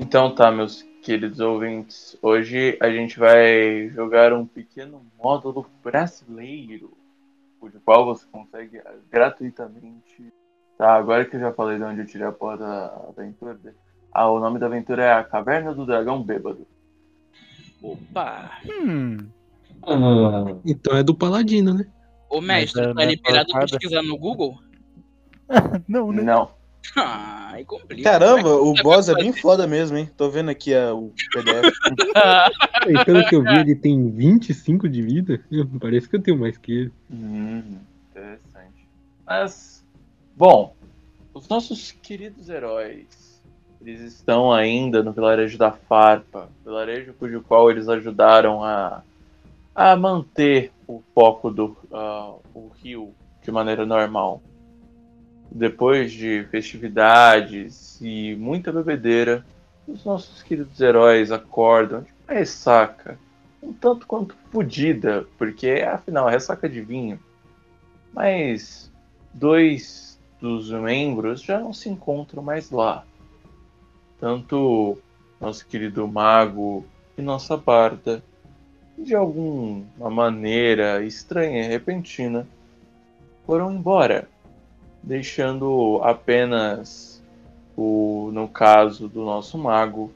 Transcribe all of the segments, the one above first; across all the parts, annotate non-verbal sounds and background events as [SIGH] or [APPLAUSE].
Então tá, meus queridos ouvintes. Hoje a gente vai jogar um pequeno módulo brasileiro, o qual você consegue gratuitamente. Tá, agora que eu já falei de onde eu tirei a porra da aventura. Ah, o nome da aventura é A Caverna do Dragão Bêbado. Opa! Hum. Ah, Então é do Paladino, né? Ô mestre, é, tá liberado pesquisar no Google? [LAUGHS] Não, né? Não. Ah, aí complica. Caramba, o Como é boss você é bem foda mesmo, hein? Tô vendo aqui a- o PDF. [LAUGHS] E pelo que eu vi, ele tem 25 de vida. [LAUGHS] Parece que eu tenho mais que ele. Hum, interessante. Mas, bom, os nossos queridos heróis, eles estão ainda no vilarejo da Farpa, vilarejo cujo qual eles ajudaram a, a manter o foco do ah, o rio de maneira normal. Depois de festividades e muita bebedeira, os nossos queridos heróis acordam de uma ressaca, um tanto quanto fodida, porque afinal é ressaca de vinho. Mas dois dos membros já não se encontram mais lá. Tanto nosso querido mago e nossa barda, de alguma maneira estranha e repentina, foram embora, deixando apenas o, no caso do nosso mago,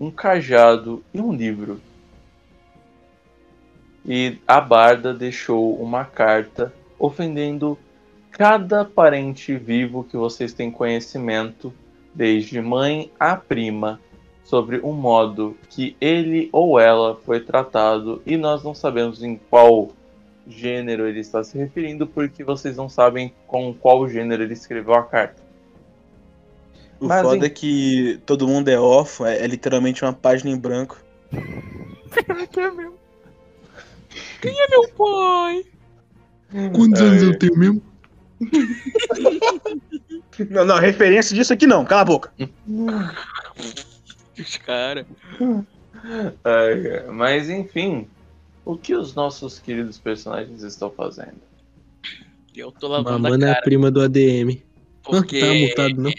um cajado e um livro. E a barda deixou uma carta ofendendo cada parente vivo que vocês têm conhecimento, desde mãe a prima, sobre o modo que ele ou ela foi tratado e nós não sabemos em qual gênero ele está se referindo porque vocês não sabem com qual gênero ele escreveu a carta. O Mas, foda hein? é que todo mundo é órfão, é, é literalmente uma página em branco. Que é mesmo. Quem é meu pai? Quantos É. anos eu tenho mesmo? [LAUGHS] Não, não, referência disso aqui não, cala a boca. Os. Ai, ai. Mas enfim, o que os nossos queridos personagens estão fazendo? Eu tô lavando a Mamana é a cara. prima do ADM. Ah, Porque tá mutado, não?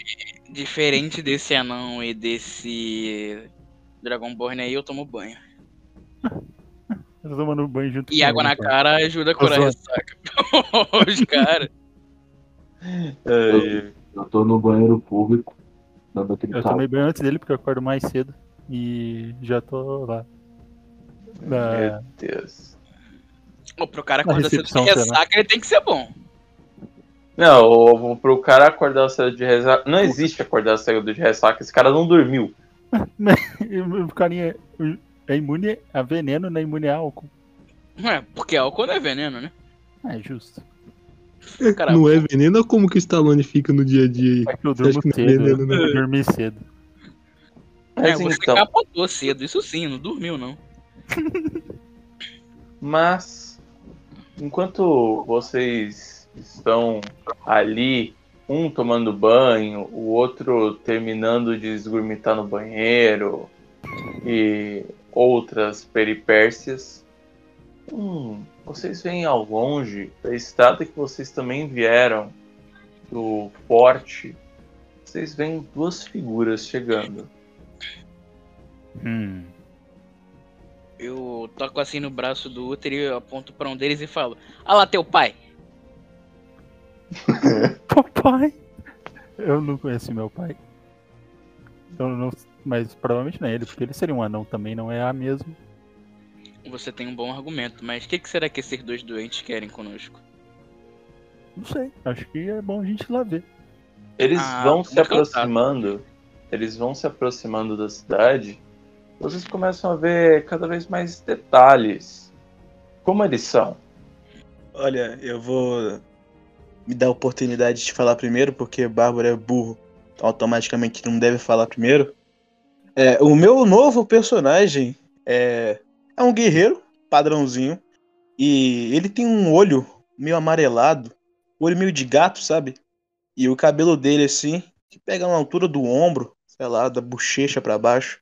diferente desse anão e desse Dragonborn aí, eu tomo banho. Eu tô tomando banho junto E com água ele, na cara. cara ajuda a curar a ressaca. Os caras. Ai, Eu tô no banheiro público, Eu tomei banho antes dele porque eu acordo mais cedo. E já tô lá. Na- Meu Deus. Ô, pro cara acordar cedo de ressaca, ele tem que ser bom. Não, o- pro cara acordar cedo de ressaca. Não existe acordar cedo de ressaca, esse cara não dormiu. [LAUGHS] O carinha é imune a veneno, não é imune a álcool. É, porque álcool não é veneno, né? Ah, é justo. Cara, Não é veneno ou como que o Stallone fica no dia a dia aí? É que eu durmo não é cedo. veneno, né? Eu dormi cedo. É, Mas você então, capotou cedo, isso sim, não dormiu não. [LAUGHS] mas enquanto vocês estão ali, um tomando banho, o outro terminando de esgurmitar no banheiro e outras peripécias, hum, vocês veem ao longe, da estrada que vocês também vieram do forte, vocês veem duas figuras chegando. Hum. Eu toco assim no braço do útero e aponto pra um deles e falo: Ah lá, teu pai. [LAUGHS] Papai! Eu não conheci meu pai. Eu não, mas provavelmente não é ele, porque ele seria um anão também, não é a mesmo. Você tem um bom argumento, mas o que, que será que esses dois doentes querem conosco? Não sei. Acho que é bom a gente ir lá ver. Eles Ah, vão se aproximando, eles vão se aproximando da cidade. Vocês começam a ver cada vez mais detalhes. Como eles são? Olha, eu vou me dar a oportunidade de falar primeiro, porque Bárbara é burro. Automaticamente não deve falar primeiro. É, o meu novo personagem é, é um guerreiro, padrãozinho. E ele tem um olho meio amarelado, olho meio de gato, sabe? E o cabelo dele, assim, que pega na altura do ombro, sei lá, da bochecha pra baixo.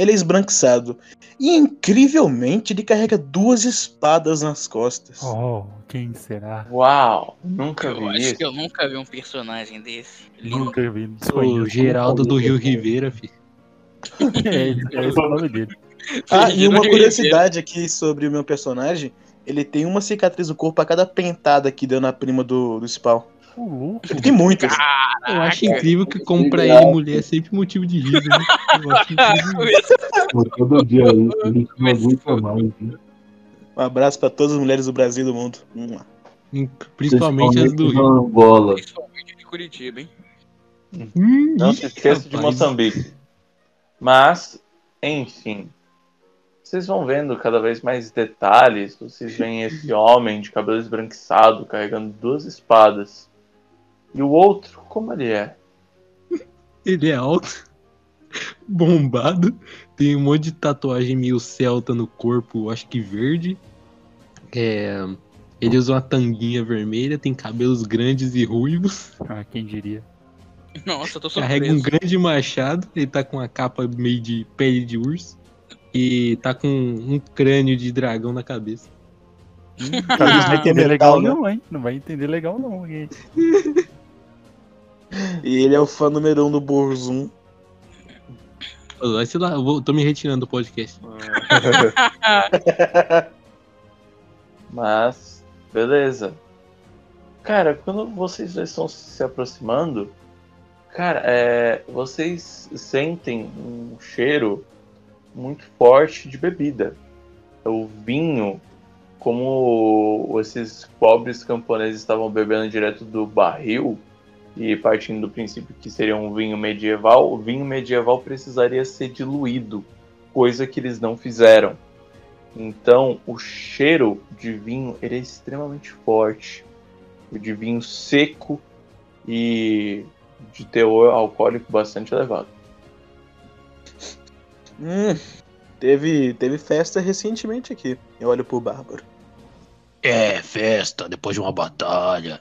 Ele é esbranquiçado. E incrivelmente ele carrega duas espadas nas costas. Oh, quem será? Uau, nunca Eu vi acho isso. que eu nunca vi um personagem desse. Lindo. Nunca vi. O Desconheço. Geraldo do Rio Ribeira, filho. [LAUGHS] É, é esse o nome dele. Ah, e uma curiosidade aqui sobre o meu personagem: ele tem uma cicatriz no corpo a cada pentada que deu na prima do, do Spawn. O tem muitas. Eu acho Caraca. incrível que como pra ele mulher é sempre motivo de riso, né? Eu acho [LAUGHS] incrível. Todo dia aí, ele não aguenta mais. né? Um abraço pra todas as mulheres do Brasil e do mundo. Mua. Principalmente as do Rio. Angola. Principalmente de Curitiba, hein? Hum, Não se esqueça de. Moçambique. Mas, enfim. Vocês vão vendo cada vez mais detalhes. Vocês veem esse homem de cabelo esbranquiçado carregando duas espadas. E o outro, como ele é? Ele é alto, [LAUGHS] bombado, tem um monte de tatuagem meio celta no corpo, acho que verde. É, ele usa uma tanguinha vermelha, tem cabelos grandes e ruivos, Ah, quem diria? Nossa, eu tô carrega surpreso. um grande machado, ele tá com uma capa meio de pele de urso e tá com um crânio de dragão na cabeça. Talvez Não vai entender legal né? não, hein? Não vai entender legal não. hein? [LAUGHS] [LAUGHS] E ele é o fã número um do Burzum. Ô, Vai se lá, eu vou- tô me retirando do podcast. [LAUGHS] Mas, beleza. Cara, quando vocês dois estão se aproximando, cara, é, vocês sentem um cheiro muito forte de bebida. O vinho, como esses pobres camponeses estavam bebendo direto do barril e partindo do princípio que seria um vinho medieval, o vinho medieval precisaria ser diluído, coisa que eles não fizeram. Então, o cheiro de vinho ele é extremamente forte. O de vinho seco e de teor alcoólico bastante elevado. Hum, teve, teve festa recentemente aqui. Eu olho pro Bárbaro. É, festa, depois de uma batalha.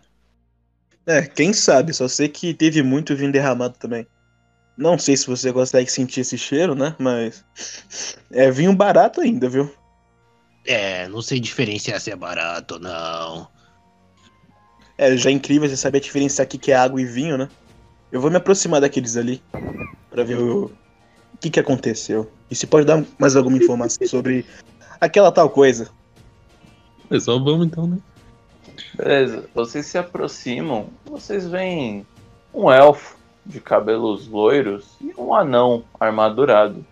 É, quem sabe, só sei que teve muito vinho derramado também. Não sei se você consegue sentir esse cheiro, né? Mas. É vinho barato ainda, viu? É, não sei diferenciar se é barato ou não. É, já é incrível você saber diferenciar aqui que é água e vinho, né? Eu vou me aproximar daqueles ali pra ver o, o que, que aconteceu. E se pode dar mais alguma informação sobre aquela tal coisa. É só vamos então, né? Beleza, vocês se aproximam, vocês veem um elfo de cabelos loiros e um anão armadurado.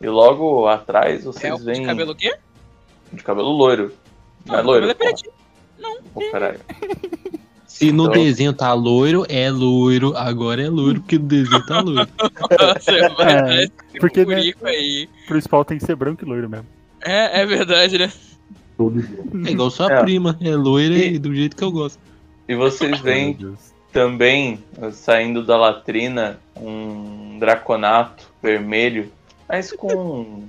E logo atrás vocês Elfo veem de cabelo o quê? de cabelo loiro. Não, é Não, loiro? cabelo é. Não. Caralho. Se no Então- desenho tá loiro, é loiro. Agora é loiro, porque no desenho tá loiro. [LAUGHS] Vai É, porque, né? furico aí. O principal tem que ser branco e loiro mesmo. É, é verdade, né? Todo dia. É igual sua É. prima, é loira E- e do jeito que eu gosto. E vocês veem também, saindo da latrina, um draconato vermelho, mas com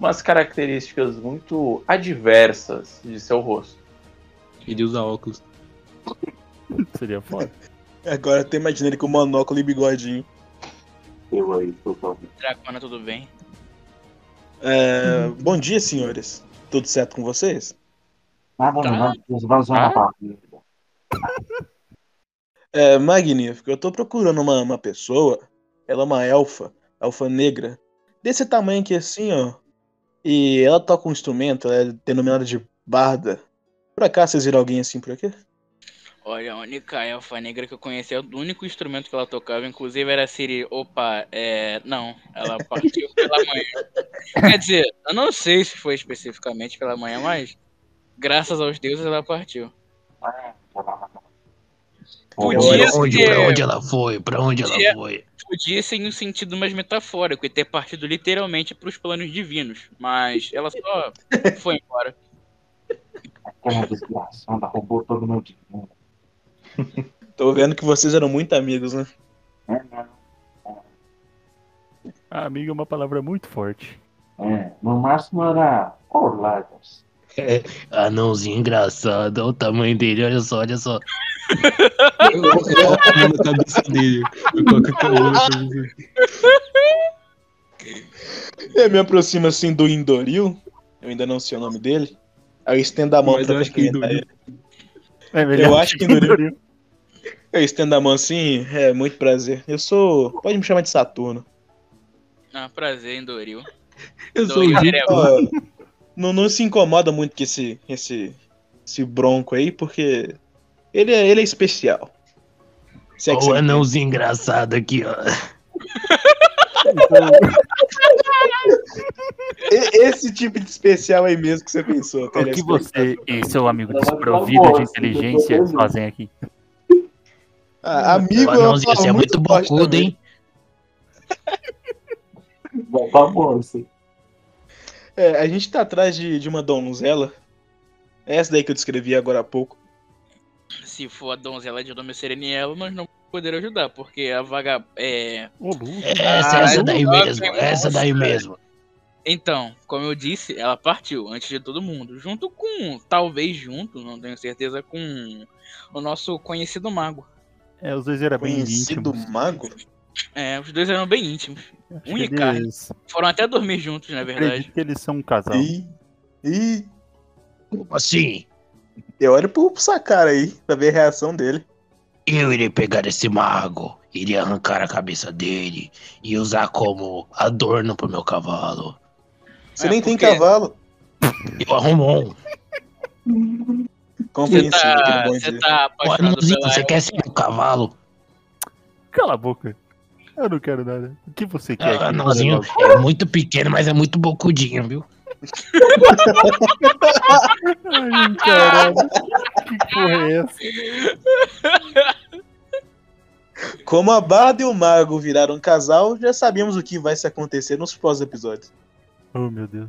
umas características muito adversas de seu rosto. Ele usa óculos. [LAUGHS] Seria foda. Agora eu tô imaginando ele com monóculo e bigodinho. Eu aí, por favor. Dracona, tudo bem? É, bom dia, senhores. Tudo certo com vocês? Tá. não, esvaziou na barriga. É, magnífico. Eu tô procurando uma, uma pessoa. Ela é uma elfa. Elfa negra. Desse tamanho aqui assim, ó. E ela toca um instrumento, ela é denominada de barda. Por acaso vocês viram alguém assim por aqui? Olha, a única elfa negra que eu conheci, o único instrumento que ela tocava, inclusive, era a Siri. Opa, é. Não, ela [LAUGHS] partiu pela manhã. Quer dizer, eu não sei se foi especificamente pela manhã, mas graças aos deuses ela partiu. Podia Olha, ser, ela foi? Pra onde Podia- foi? podia ser em um sentido mais metafórico e ter partido literalmente pros planos divinos, mas ela só [LAUGHS] foi embora. Aquela desgraçada roubou todo o meu dinheiro. [LAUGHS] Tô vendo que vocês eram muito amigos, né? É. Ah, amigo é uma palavra muito forte. É, no máximo era colegas. [LAUGHS] Anãozinho engraçado, olha o tamanho dele, olha só, olha só. eu coloco a mão na cabeça dele. Eu coloco a mão na cabeça dele. Eu me aproximo assim do Indoril. Eu ainda não sei o nome dele. Aí eu estendo a mão Mas pra eu acho que Indoril- ele. É melhor Eu acho que Indoril. [LAUGHS] Eu estendo a mão assim, é muito prazer. Eu sou. Pode me chamar de Saturno. Ah, prazer, Endoril. Eu sou o não, não se incomoda muito com esse, esse, esse bronco aí, porque ele é, ele é especial. Se é o você anãozinho engraçado aqui, ó. Esse tipo de especial aí mesmo que você pensou. O que você e seu amigo desprovido de inteligência fazem aqui? Ah, amigo, o é anãozinho, você é muito forte bocudo, também. hein? Vai pra. É, a gente tá atrás de, de uma donzela. É essa daí que eu descrevi agora há pouco. Se for a donzela de nome Sereniela, nós não poderemos ajudar, porque a vaga. É. Lúcio. Essa, Ah, essa eu daí mesmo, essa daí mesmo. Então, como eu disse, ela partiu antes de todo mundo. Junto com. Talvez junto, não tenho certeza, com o nosso conhecido mago. É, os dois eram bem Conhecido íntimos. mago? É, os dois eram bem íntimos. Acho um e carne. eles... Foram até dormir juntos, na verdade. Acredito que eles são um casal. Ih, ih. Como assim? Eu olho pro, cara aí, pra ver a reação dele. Eu irei pegar esse mago, irei arrancar a cabeça dele e usar como adorno pro meu cavalo. Você É, nem tem porque- cavalo. Eu arrumo um. [LAUGHS] Você Compreensível, tá, você tá apaixonado anãozinho, pela você quer ser meu cavalo? Cala a boca. Eu não quero nada. O que você quer? Ah, anãozinho é muito pequeno, mas é muito bocudinho, viu? Ai, caralho. Que porra é essa? Como a Barda e o Mago viraram um casal, já sabemos o que vai se acontecer nos pós-episódios. Oh, meu Deus.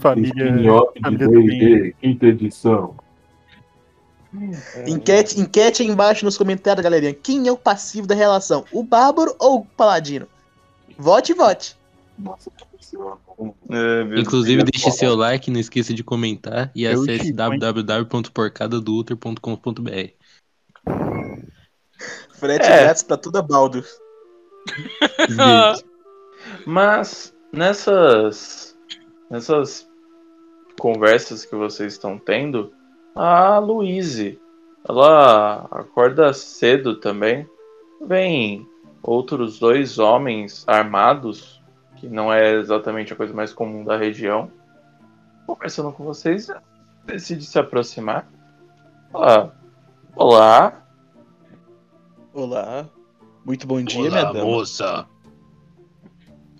Família. De família D&D, quinta edição. Enquete, enquete aí embaixo nos comentários, galerinha. Quem é o passivo da relação? O Bárbaro ou o Paladino? Vote, vote. Nossa, aconteceu. Inclusive, deixe seu like, não esqueça de comentar e Eu acesse www.porcadadouther.com.br. Frete É. grátis pra toda Baldur. [LAUGHS] Mas nessas nessas conversas que vocês estão tendo, a Louise, ela acorda cedo também. Vem outros dois homens armados, que não é exatamente a coisa mais comum da região, conversando com vocês, decide se aproximar. Fala, olá, Olá. Muito bom dia, Olá, minha dama. moça.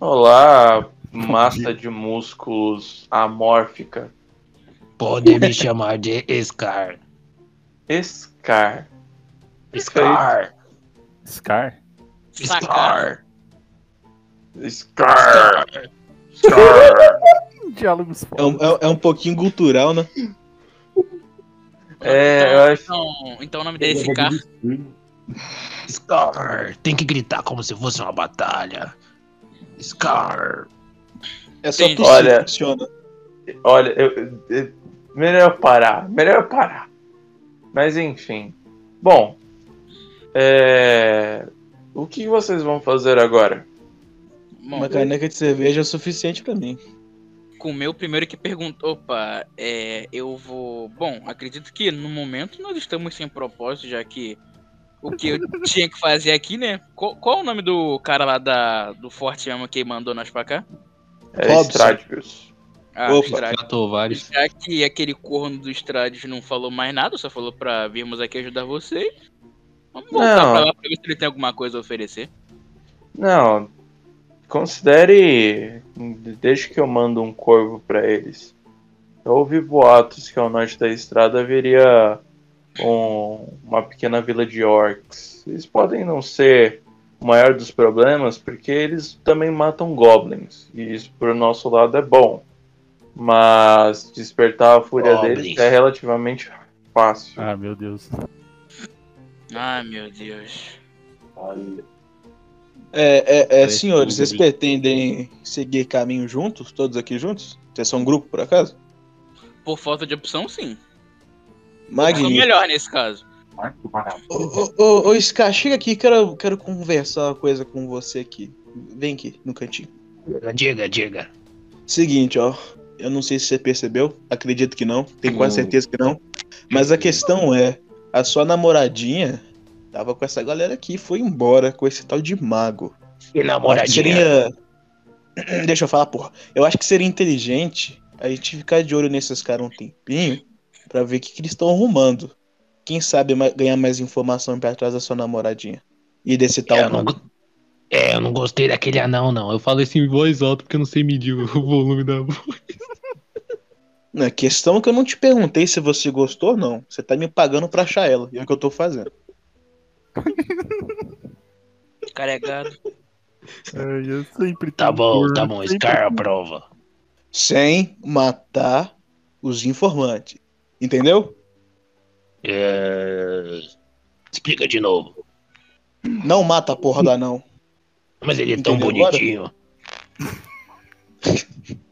olá, massa de músculos amórfica. Pode me chamar de Scar. Scar. Scar. Scar? Sacar. Scar. Scar. [LAUGHS] Diálogos É um, é- é um pouquinho cultural, né? É, eu acho. Então, então o nome dele é Sicar. Scar. Tem que gritar como se fosse uma batalha. Scar. É só Olha- que funciona. Olha, eu, eu- melhor eu parar. Melhor eu parar. Mas enfim. Bom. É, o que vocês vão fazer agora? Bom, Uma caneca de cerveja é o suficiente pra mim. comeu primeiro que perguntou, opa, é, eu vou. Bom, acredito que no momento nós estamos sem propósito, já que o que eu [LAUGHS] tinha que fazer aqui, né? Qual, qual o nome do cara lá da, do Forte Ama que mandou nós pra cá? É Robson. Ah, Opa. Strade. Tovares. Já que aquele corno do Strades não falou mais nada, só falou pra virmos aqui ajudar vocês. Vamos voltar Não. pra lá pra ver se ele tem alguma coisa a oferecer. Não. Considere. Deixe que eu mando um corvo pra eles. Eu ouvi boatos que ao norte da estrada haveria um- uma pequena vila de orcs. Eles podem não ser o maior dos problemas, porque eles também matam goblins. E isso pro nosso lado é bom. Mas despertar a fúria Goblins. deles é relativamente fácil. Ah, meu Deus. Ai, meu Deus. É, é, é, senhores, vocês pretendem seguir caminho juntos? Todos aqui juntos? Vocês são um grupo, por acaso? Por falta de opção, sim. Sou Magnífico. melhor nesse caso. Ô, ô, ô, ô, Scar, chega aqui, quero, quero conversar uma coisa com você aqui. Vem aqui, no cantinho. Diga, diga. Seguinte, ó. Eu não sei se você percebeu, acredito que não, tenho quase certeza que não. Mas a questão é, a sua namoradinha tava com essa galera aqui e foi embora com esse tal de mago. E que seria. [CLEARS THROAT] Deixa eu falar, porra. Eu acho que seria inteligente a gente ficar de olho nesses caras um tempinho pra ver o que, que eles estão arrumando. Quem sabe ganhar mais informação pra trás da sua namoradinha. E desse tal não, mago. go- é, eu não gostei daquele anão, não. Eu falo isso em voz alta porque eu não sei medir o [LAUGHS] volume da voz. Na questão é que eu não te perguntei se você gostou ou não. Você tá me pagando pra achar ela. E é o que eu tô fazendo. [LAUGHS] Carregado. Ai, eu sempre Tá bom, cor, tá bom. Scar prova. Sem matar os informantes. Entendeu? É... Explica de novo. Não mata a porra do anão. Mas ele é tão Entendeu bonitinho. [LAUGHS]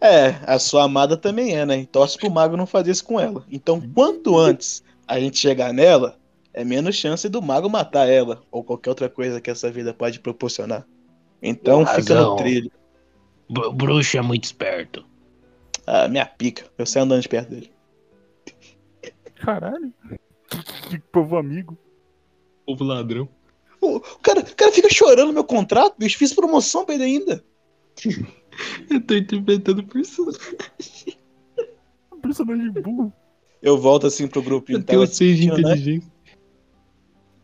É, a sua amada também é, né? E torce pro mago não fazer isso com ela. Então, quanto antes a gente chegar nela, é menos chance do mago matar ela. Ou qualquer outra coisa que essa vida pode proporcionar. Então, fica razão. no trilho. Bru- Bruxo é muito esperto. Ah, minha pica. Eu saio andando de perto dele. Caralho. Que povo amigo. Povo ladrão. O, cara, o cara fica chorando no meu contrato, bicho. Fiz promoção pra ele ainda. [LAUGHS] Eu tô interpretando o personagem. Um personagem burro. Eu volto assim pro grupinho. Eu que tenho seis de né? inteligência.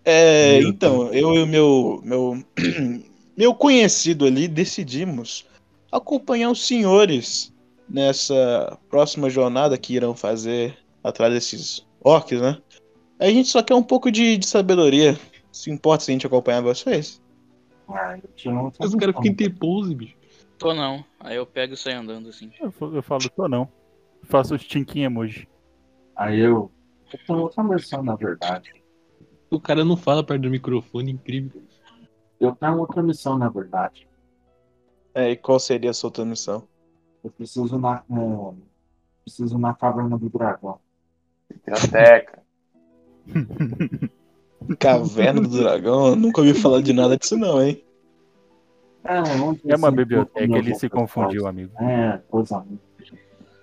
É, Meu então, eu e o meu, meu, [CLEARS THROAT] meu conhecido ali decidimos acompanhar os senhores nessa próxima jornada que irão fazer atrás desses orcs, né? A gente só quer um pouco de, de sabedoria. Se importa se a gente acompanhar vocês? Ah, eu uma Os caras ficam em T-pose, bicho. Tô não. Aí eu pego e saio andando assim. Eu, eu falo, tô não. Faço os tinkin emoji. Aí eu. Eu tenho outra missão, na verdade. O cara não fala perto do microfone, incrível. Eu tenho outra missão, na verdade. É, e qual seria a sua outra missão? Eu preciso na. é, preciso na caverna do dragão. Biblioteca. [LAUGHS] Caverna do Dragão? Eu nunca ouvi falar de nada disso não, hein? É, É uma biblioteca, encontra ele se confundiu, amigo. É, coisa.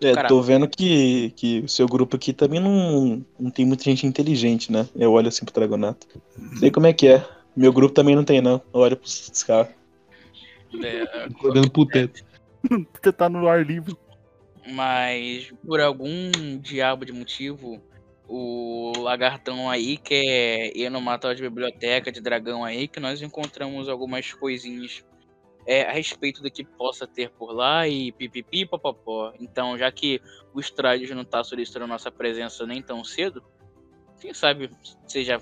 É, tô vendo que, que o seu grupo aqui também não, não tem muita gente inteligente, né? Eu olho assim pro Dragonato. Sei como é que é. Meu grupo também não tem, não. Eu olho pros caras. É, Olhando pro teto. [LAUGHS] Você tá no ar livre. mas por algum diabo de motivo, o lagartão aí quer ir no matal de biblioteca de dragão aí, que nós encontramos algumas coisinhas é, a respeito do que possa ter por lá e pipipi popopó. Então, já que o Strade não tá solicitando nossa presença nem tão cedo, quem sabe seja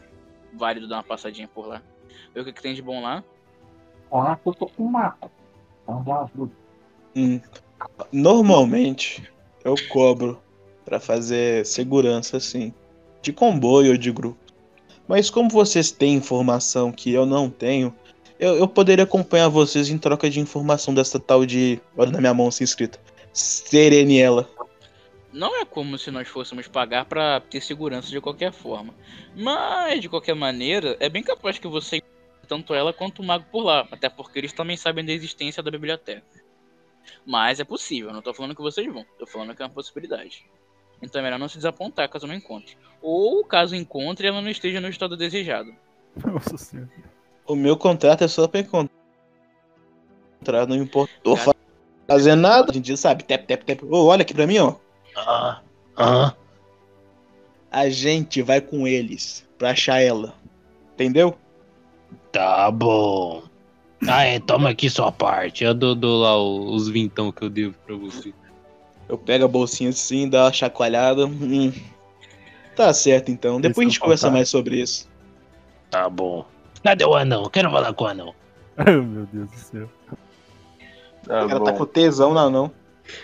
válido dar uma passadinha por lá. Ver o que, que tem de bom lá. Olha que eu tô com mapa. Hum. Normalmente, eu cobro pra fazer segurança, assim. De comboio ou de grupo. Mas como vocês têm informação que eu não tenho, eu, eu poderia acompanhar vocês em troca de informação dessa tal de. Olha na minha mão assim escrita. Sereniela. Não é como se nós fôssemos pagar pra ter segurança de qualquer forma. Mas, de qualquer maneira, é bem capaz que você tanto ela quanto o mago por lá. Até porque eles também sabem da existência da biblioteca. Mas é possível, não tô falando que vocês vão. Tô falando que é uma possibilidade. Então é melhor não se desapontar caso não encontre. Ou caso encontre, ela não esteja no estado desejado. [LAUGHS] Nossa senhora. O meu contrato é só pra encontrar. Não me importa. Tô fa- fazendo nada. A gente sabe, tep, tep, tep. Ô, olha aqui pra mim, ó. Ah, ah. A gente vai com eles pra achar ela. Entendeu? Tá bom. Ah, é, toma aqui sua parte. Eu dou, dou lá os vintão que eu devo pra você. Eu pego a bolsinha assim, dá uma chacoalhada. Hum. Tá certo então. Depois a gente conversa tá. mais sobre isso. Tá bom. Cadê o anão? Quero falar com o anão. [LAUGHS] Ai, meu Deus do céu. Tá o cara bom. tá com tesão, não, não.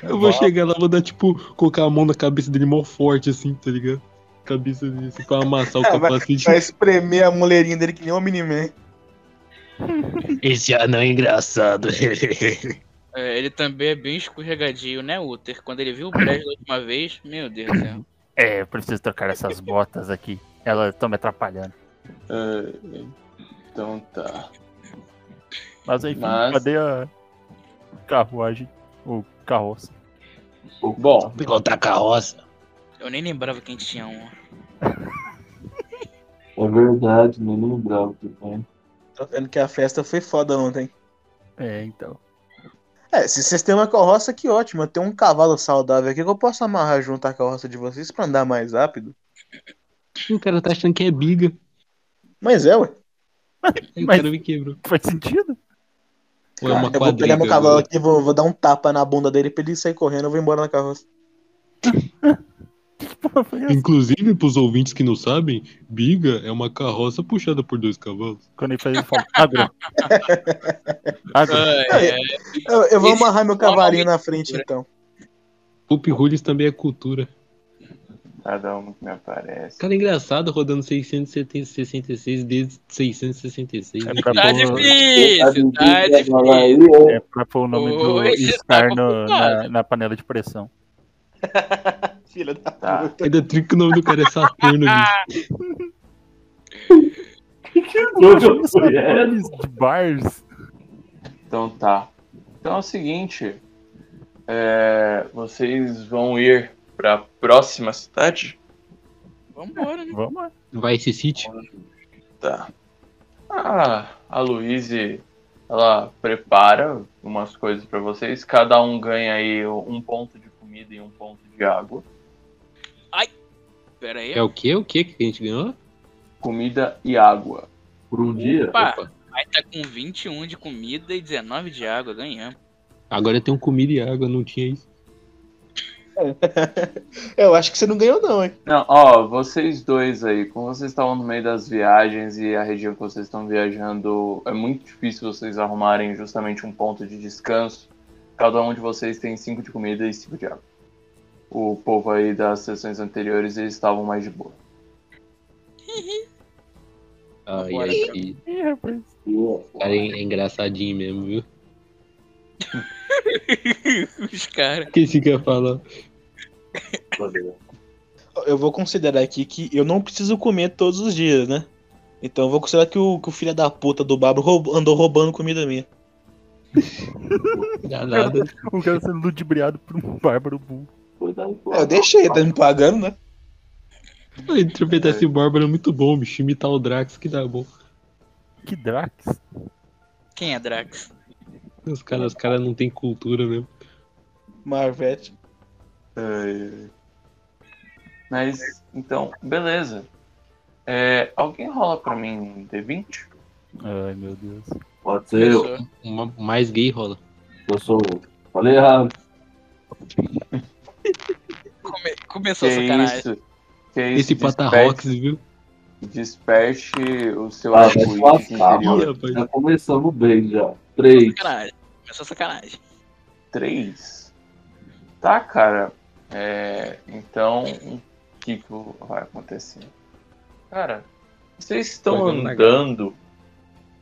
Eu vou chegar lá, vou dar, tipo, colocar a mão na cabeça dele mó forte, assim, tá ligado? Cabeça dele, assim, pra amassar o [LAUGHS] Ah, vai- capacete. Vai espremer a mulherinha dele que nem um Miniman. Esse anão é engraçado. [LAUGHS] É, ele também é bem escorregadio, né, Uther? Quando ele viu o Brejo da última vez, meu Deus do céu. É, eu preciso trocar essas botas aqui. Elas estão me atrapalhando. É, então tá. Mas enfim, Mas- cadê a. carruagem ou carroça. Bom, Pilotar carroça. Eu nem lembrava que a gente tinha um. É verdade, nem lembrava também. Tô vendo que a festa foi foda ontem. É, então. É, se vocês têm uma carroça, que ótimo. Eu tenho um cavalo saudável aqui que eu posso amarrar junto à carroça de vocês pra andar mais rápido. O cara tá achando que é biga. Mas é, ué. Aí o Mas- cara me quebrou. Faz sentido? Ou é uma eu vou pegar meu cavalo aqui, vou, vou dar um tapa na bunda dele pra ele sair correndo, eu vou embora na carroça. [LAUGHS] Porra, foi essa? Inclusive, pros ouvintes que não sabem, biga é uma carroça puxada por dois cavalos. Quando ele faz, ele fala, agro. [LAUGHS] Agro. Ai. Eu, eu vou Esse amarrar meu cavalinho na frente, então. Pup Rules também é cultura. cada um que me aparece. Cara, é engraçado rodando 666 desde 666. É né? pra Tá pôr- difícil, tá difícil. Aí, É pra pôr o nome do Hoje Scar tá no- na, na panela de pressão. [LAUGHS] Filha da Tá. puta. Ainda trinca que o nome do cara é Saturno, bicho. foi essa? Sacones de bars. Então tá. Então é o seguinte. é, vocês vão ir pra próxima cidade? Vambora, né? Vamos. Vai esse City? Tá. Ah, a Luíse, ela prepara umas coisas pra vocês. Cada um ganha aí um ponto de comida e um ponto de água. Pera aí. É o quê? O quê que a gente ganhou? Comida e água. Por um dia? Opa, aí tá com 21 de comida e 19 de água, ganhamos. Agora tem um comida e água, não tinha isso. Eu acho que você não ganhou, não, hein? Não, ó, vocês dois aí, como vocês estavam no meio das viagens e a região que vocês estão viajando, é muito difícil vocês arrumarem justamente um ponto de descanso. Cada um de vocês tem cinco de comida e cinco de água. O povo aí das sessões anteriores, eles estavam mais de boa. Que- Ih, rapaz. o cara é, engraçadinho mesmo, viu? [LAUGHS] Os caras. O que esse quer falar? Eu vou considerar aqui que eu não preciso comer todos os dias, né? Então eu vou considerar que o, que o filho da puta do Bárbaro roub- andou roubando comida minha. Dá nada. [LAUGHS] O cara sendo ludibriado por um bárbaro burro. Daí, pô. É, eu deixei, tá me pagando, né? Interpretar esse Bárbaro é muito bom, bicho. Imitar o Drax que dá bom. Que Drax. Quem é Drax? Os caras os cara não tem cultura mesmo. Marvete. É, Mas, então, beleza. É, alguém rola pra mim um D20? Ai, meu Deus. Pode ser. Uma- mais gay rola. Eu sou. Falei errado. Come- Começou a Que sacanagem. isso? Que isso? Esse Desperte- Patarrox, viu? Desperte o seu Ah, arco-íris interior. rapaz. Já começamos bem já. Três. Sacanagem. Começou a sacanagem. 3. Tá, cara. É, então, o que, que vai acontecer? Cara, vocês estão andando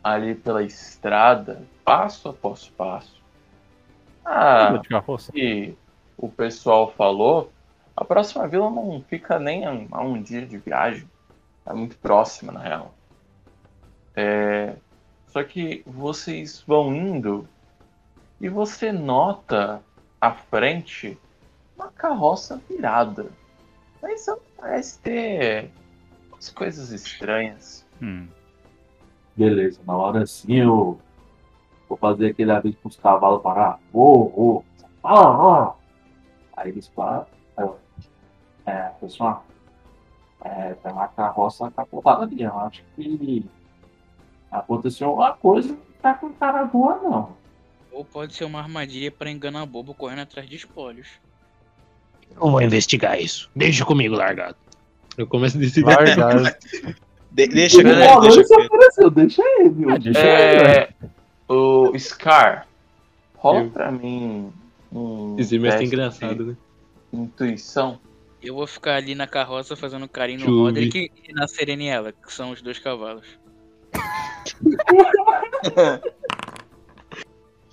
ali pela estrada, passo após passo. Ah, que o pessoal falou, a próxima vila não fica nem a a um dia de viagem. É muito próxima, na real. É, Só que vocês vão indo e você nota à frente uma carroça virada. Mas parece ter umas coisas estranhas. Hum. Beleza, na hora assim eu vou fazer aquele aviso pros cavalos parar. Ô, ô, fala, ó. Aí eles param. É, pessoal, é, tem uma carroça capotada ali. Eu acho que aconteceu alguma coisa que tá com cara boa, não. Ou pode ser uma armadilha pra enganar bobo correndo atrás de espólios. Eu vou investigar isso. Deixa comigo, largado. Eu começo a decidir. Largado. [LAUGHS] De- deixa, cara, deixa. se apareceu, deixa ele, viu? Ah, deixa eu ver. É, o Scar, rola Eu. pra mim um Esse mestre é engraçado, né? intuição. Eu vou ficar ali na carroça fazendo carinho Deixa no Roderick e na Sereniela, que são os dois cavalos.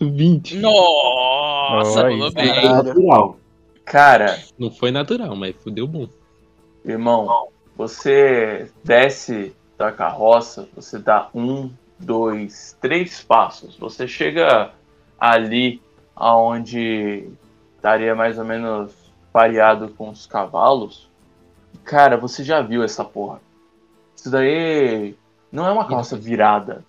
20. Nossa, rolou bem. É natural. Cara, Não foi natural, mas fudeu bom. irmão, você desce da carroça, você dá um, dois, três passos. Você chega ali aonde estaria mais ou menos pareado com os cavalos. Cara, você já viu essa porra. Isso daí não é uma calça virada.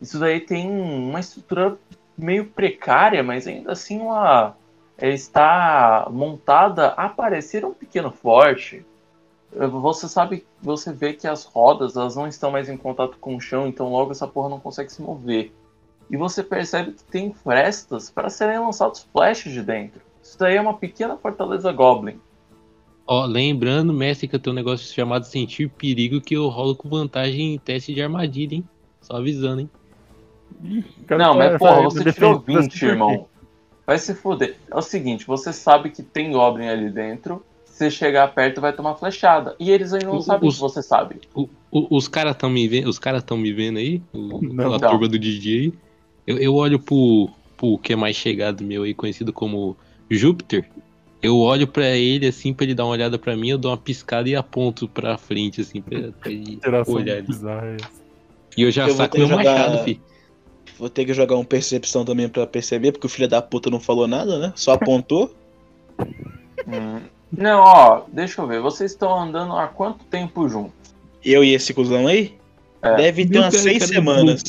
Isso daí tem uma estrutura meio precária, mas ainda assim uma é, está montada a parecer um pequeno forte. Você sabe, você vê que as rodas elas não estão mais em contato com o chão, então logo essa porra não consegue se mover. E você percebe que tem frestas para serem lançados flashes de dentro. Isso daí é uma pequena fortaleza Goblin. Ó, lembrando, mestre, que eu tenho um negócio chamado sentir perigo que eu rolo com vantagem em teste de armadilha, hein? Só avisando, hein? Não, mas porra, Vai, você tirou vai, 20, vai, irmão. Vai se fuder. É o seguinte, você sabe que tem Goblin ali dentro. Se você chegar perto, vai tomar flechada. E eles ainda não Os- sabem os- que você sabe. O- o- os caras estão me vendo, os caras estão me vendo aí? O, Não. a Não. turma do DJ. Eu, eu olho pro, pro que é mais chegado meu aí, conhecido como Júpiter. Eu olho pra ele assim, pra ele dar uma olhada pra mim, eu dou uma piscada e aponto pra frente, assim, pra, pra ele olhar ali. bizarra é essa. E eu já Eu saco meu jogar- machado, fi. Vou ter que jogar um percepção também pra perceber, porque o filho da puta não falou nada, né? Só apontou. Hum. Não, ó, deixa eu ver. Vocês estão andando há quanto tempo juntos? Eu e esse cuzão aí? É. Deve ter Meu umas cara, seis cara, semanas.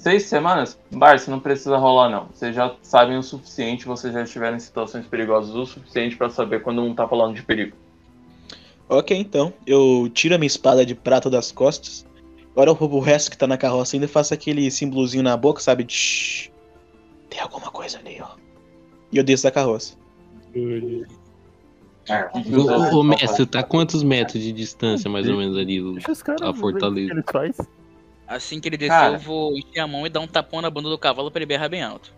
Seis semanas? Bar, você não precisa rolar, não. Vocês já sabem o suficiente, vocês já estiveram em situações perigosas o suficiente pra saber quando um tá falando de perigo. Ok, então. Eu tiro a minha espada de prata das costas. Agora eu roubo o resto que tá na carroça ainda e faço aquele símbolozinho na boca, sabe? Tsh, tem alguma coisa ali, ó. E eu desço da carroça. É, Ô, ô, ô, mestre, tá quantos metros de distância, mais ou menos, ali? o- Deixa os caras A fortaleza. o que ele faz. Assim que ele descer, Cara. eu vou encher a mão e dar um tapão na bunda do cavalo pra ele berrar bem alto.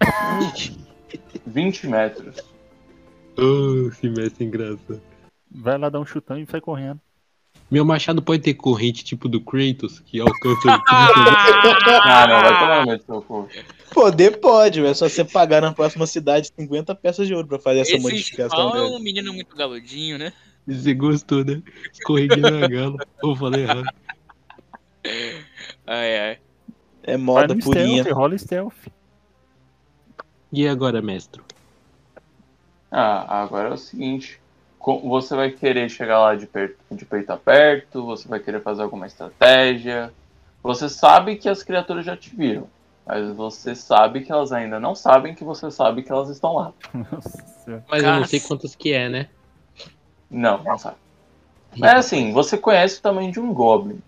[LAUGHS] 20 metros. Oh, esse mestre é engraçado. Vai lá dar um chutão e sai correndo. Meu machado pode ter corrente tipo do Kratos, que alcança. [LAUGHS] Ah, não, vai tomar seu cu. Poder pode, é só você pagar na próxima cidade 50 peças de ouro pra fazer essa Esse modificação Spawn é um menino muito galudinho, né? Você gostou, né? Escorreguei na gala. Ou falei errado. Ai, ai. É moda no purinha. stealth, rola stealth. E agora, mestre? Ah, agora é o seguinte. Você vai querer chegar lá de, per- de peito a perto, você vai querer fazer alguma estratégia. Você sabe que as criaturas já te viram, mas você sabe que elas ainda não sabem que você sabe que elas estão lá. [LAUGHS] Nossa. Mas eu não sei quantas que é, né? Não, não sabe. Mas assim, você conhece o tamanho de um Goblin.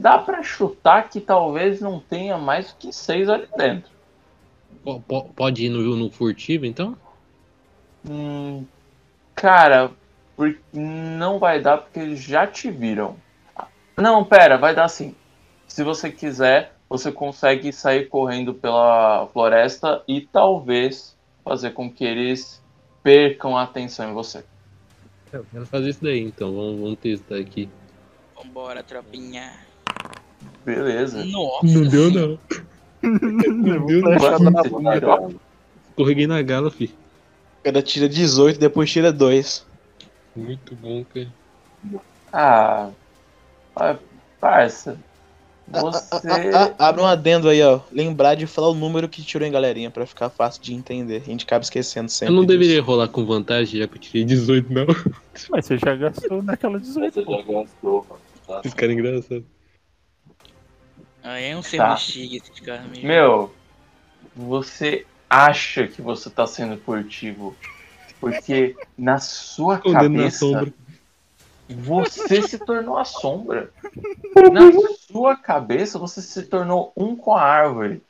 Dá pra chutar que talvez não tenha mais do que seis ali dentro. Po- po- Pode ir no, no furtivo, então? Hum, cara, por- não vai dar porque eles já te viram. Não, pera, vai dar sim. Se você quiser, você consegue sair correndo pela floresta e talvez fazer com que eles percam a atenção em você. Eu quero fazer isso daí, então. Vamos, vamos testar aqui. Vambora, tropinha. Beleza. Nossa. Não deu, não. [LAUGHS] Deus, flechada na Você? Escorreguei gala, fi. O cara tira 18, depois tira 2. Muito bom, cara. Ah, ah, parça. Você. Ah, abre um adendo aí, ó. Lembrar de falar o número que tirou em galerinha, pra ficar fácil de entender. A gente acaba esquecendo sempre. Eu não disso. deveria rolar com vantagem, já que eu tirei 18, não. Mas você já gastou naquela 18. Você já gastou, mano. Tá? Esse cara é engraçado. Aí é um Tá. servo chique esses caras mesmo. Meu, você acha que você tá sendo furtivo. Porque na sua Escondendo cabeça você se tornou a sombra. [LAUGHS] Na sua cabeça você se tornou um com a árvore.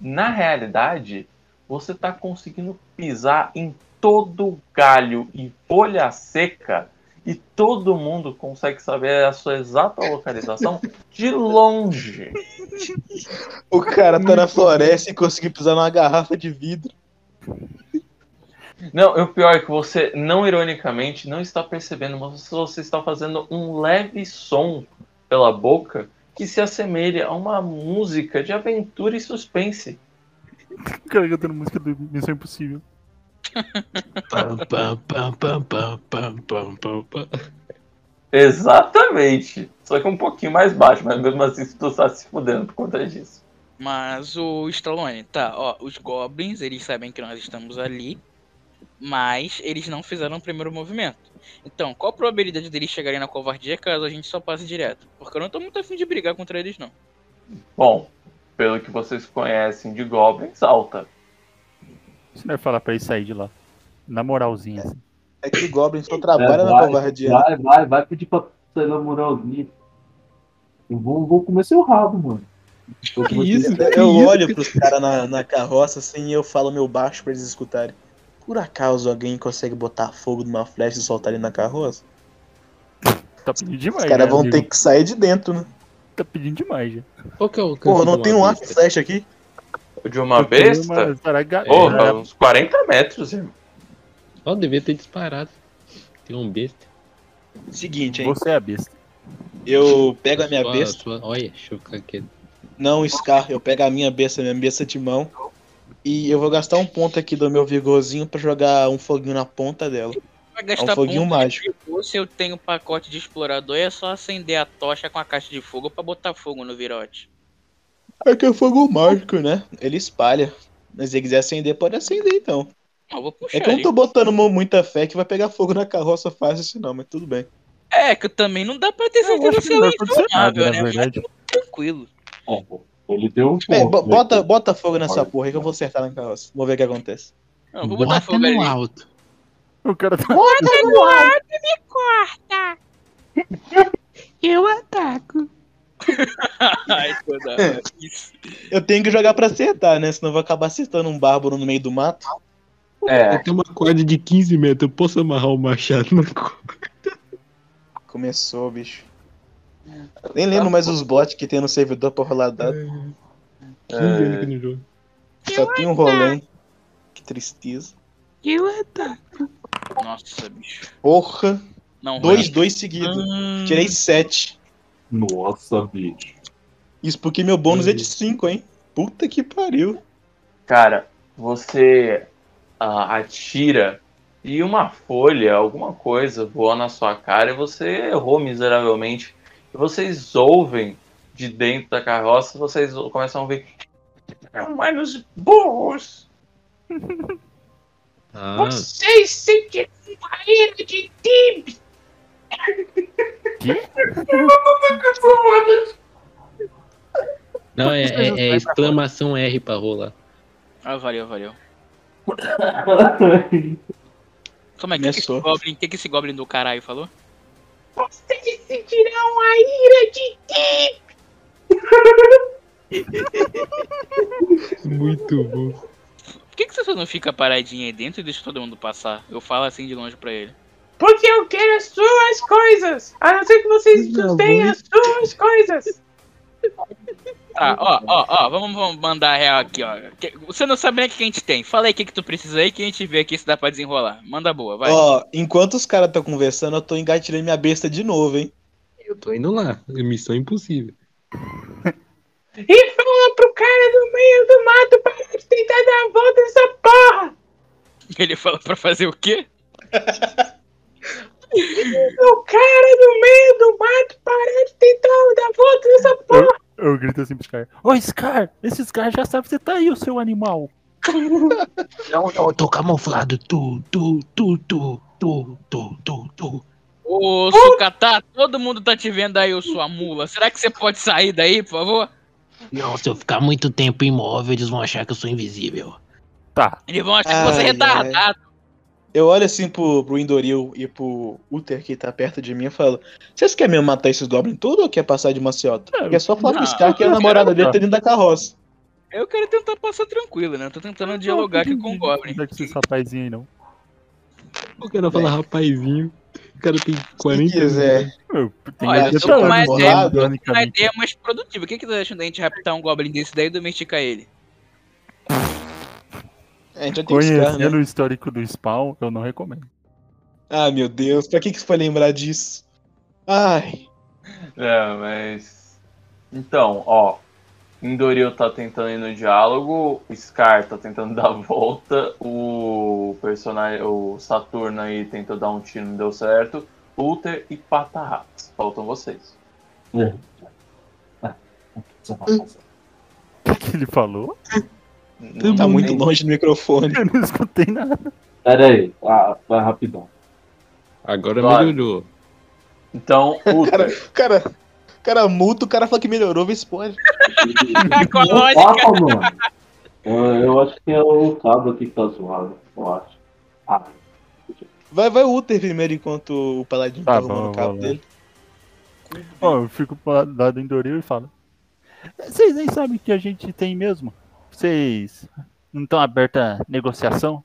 Na realidade, você tá conseguindo pisar em todo galho e folha seca e todo mundo consegue saber a sua exata localização de longe. [LAUGHS] O cara tá na floresta e conseguiu pisar numa garrafa de vidro. Não, e o pior é que você, não ironicamente, não está percebendo, mas você está fazendo um leve som pela boca que se assemelha a uma música de aventura e suspense. O cara cantando música do Missão Impossível. Exatamente. Só que é um pouquinho mais baixo, mas mesmo assim se tu tá se fudendo por conta disso. Mas o Stallone, tá, ó, os Goblins, eles sabem que nós estamos ali, mas eles não fizeram o primeiro movimento. Então, qual a probabilidade deles chegarem na covardia caso a gente só passe direto? Porque eu não tô muito afim de brigar contra eles, não. Bom, pelo que vocês conhecem de Goblins, alta. Você não vai falar pra ele sair de lá. Na moralzinha, assim. É que o Goblin só trabalha É, na vai, covardia. Vai, vai, vai pedir pra sair na moralzinha. Eu vou, vou comer seu rabo, mano. Eu Que isso? Eu, eu olho pros caras na, na carroça assim e eu falo meu baixo pra eles escutarem. Por acaso alguém consegue botar fogo numa flecha e soltar ele na carroça? Tá pedindo demais. Os caras né, vão amigo? ter que sair de dentro, né? Tá pedindo demais já. Qual que é o Pô, não tem um arco e flecha aqui? De uma tenho besta? uma Porra, é, uns 40 metros, irmão. Ó, devia ter disparado. Tem um besta. Seguinte, hein? Você é a besta. Eu pego a minha Sua- besta. sua- Olha, deixa eu ficar quieto. Não, Scar, eu pego a minha besta, minha besta de mão. E eu vou gastar um ponto aqui do meu vigorzinho pra jogar um foguinho na ponta dela. Vai É gastar um foguinho ponto mágico. vigor, Se eu tenho pacote de explorador, é só acender a tocha com a caixa de fogo pra botar fogo no virote. É que é fogo mágico, né? Ele espalha. Mas se ele quiser acender, pode acender então. Eu vou puxar É que eu não tô botando mu- muita fé que vai pegar fogo na carroça fácil assim não, mas tudo bem. É, que também não dá pra ter Eu certeza se ela vai é inflamável, né? Verdade. tranquilo. É, ele deu um É, né? bota, bota fogo nessa porra aí que eu vou acertar na carroça. Vou ver o que acontece. Não, vou botar Bota fogo no ali. alto. O cara tá. Eu ataco. Ai. Isso. Eu tenho que jogar pra acertar, né? Senão eu vou acabar acertando um bárbaro no meio do mato. É, Eu tenho uma corda de 15 metros. Eu posso amarrar o machado na corda. Começou, bicho. Nem lembro mais os bots que tem no servidor pra rolar dado. 15 anos aqui no jogo. Só tem um rolê. Que tristeza. Eu ataco. Nossa, bicho. Porra. Não, Dois, dois seguidos. Hum, Tirei sete. Nossa, bicho. Isso porque meu bônus é de cinco, hein? Puta que pariu. cara, você ah, atira e uma folha, alguma coisa voa na sua cara e você errou miseravelmente. E vocês ouvem de dentro da carroça, vocês começam a ouvir. Humanos burros! [LAUGHS] Ah, Vocês sentiram uma ira de Tibs! não, é, é- é exclamação R pra rolar. Ah, valeu, valeu. Como é que, que, esse goblin, que, que esse goblin do caralho falou? Vocês sentirão a ira de [LAUGHS] Muito bom. Por que, que você não fica paradinho aí dentro e deixa todo mundo passar? Eu falo assim de longe pra ele. Porque eu quero as suas coisas! A não ser que vocês tenham as suas coisas! Tá, ó, ó, ó, vamos, vamos mandar a real aqui, ó. Você não sabe nem o que a gente tem. Fala aí o que, que tu precisa aí que a gente vê aqui se dá pra desenrolar. Manda boa, vai. Ó, enquanto os caras estão conversando, eu tô engatilhando minha besta de novo, hein? Eu tô indo lá. Missão impossível. E fala pro cara do meio do mato para de tentar dar a volta nessa porra! Ele fala pra fazer o quê? [LAUGHS] O cara do meio do mato para de tentar dar volta nessa porra! Eu grito assim pro Scar. Ô, Scar! Esse Scar já sabe que você tá aí, o seu animal. [LAUGHS] Não, não, eu tô camuflado. Tu, tu, tu, tu, tu, tu, tu, tu. Ô, Sucatá, todo mundo tá te vendo aí, ô sua mula. Será que você pode sair daí, por favor? Não, se eu ficar muito tempo imóvel, eles vão achar que eu sou invisível. Tá. Eles vão achar que você é retardado. Eu olho assim pro, pro Indoril e pro Uther que tá perto de mim e falo: Vocês querem mesmo matar esses goblins tudo ou quer passar de maciota? É, Porque é só falar pro não, Scar que a eu namorada dele tá. dentro da carroça. Eu quero tentar passar tranquilo, né? Eu tô tentando dialogar aqui com o Goblin. Não é com esse rapazinho aí, não. O cara fala rapazinho. O cara tem 40 Se quiser. Eu tenho Olha, que eu tô com uma ideia, eu uma ideia mais produtiva. O que, que você acha da gente raptar um Goblin desse daí e domesticar ele? É, a gente já tem Scar, Conhecendo né? o histórico do Spawn, eu não recomendo. Ah, meu Deus, pra que que você foi lembrar disso? Ai, É, mas. Então, ó. Indoril tá tentando ir no diálogo, o Scar tá tentando [LAUGHS] dar a volta, o personagem. O Saturno aí tentou dar um tiro, não deu certo. Ulter e Patarrax. Faltam vocês. É. Ah, o fazer? que ele falou? [LAUGHS] Não Tá muito longe do microfone. Eu não escutei nada. Pera aí, ah, vai rapidão. Agora melhorou. Então, O [LAUGHS] o cara, cara, o cara multa, o cara fala que melhorou, vê se pode. [LAUGHS] Com a lógica. mano. Eu, eu acho que é o cabo aqui que tá zoado. Eu acho. Ah, Vai, vai o Uther primeiro enquanto o Paladino tá, Tá arrumando o cabo dele. Ó, eu fico pro lado do Endoril e falo. Vocês nem sabem o que a gente tem mesmo? Vocês não estão abertos a negociação?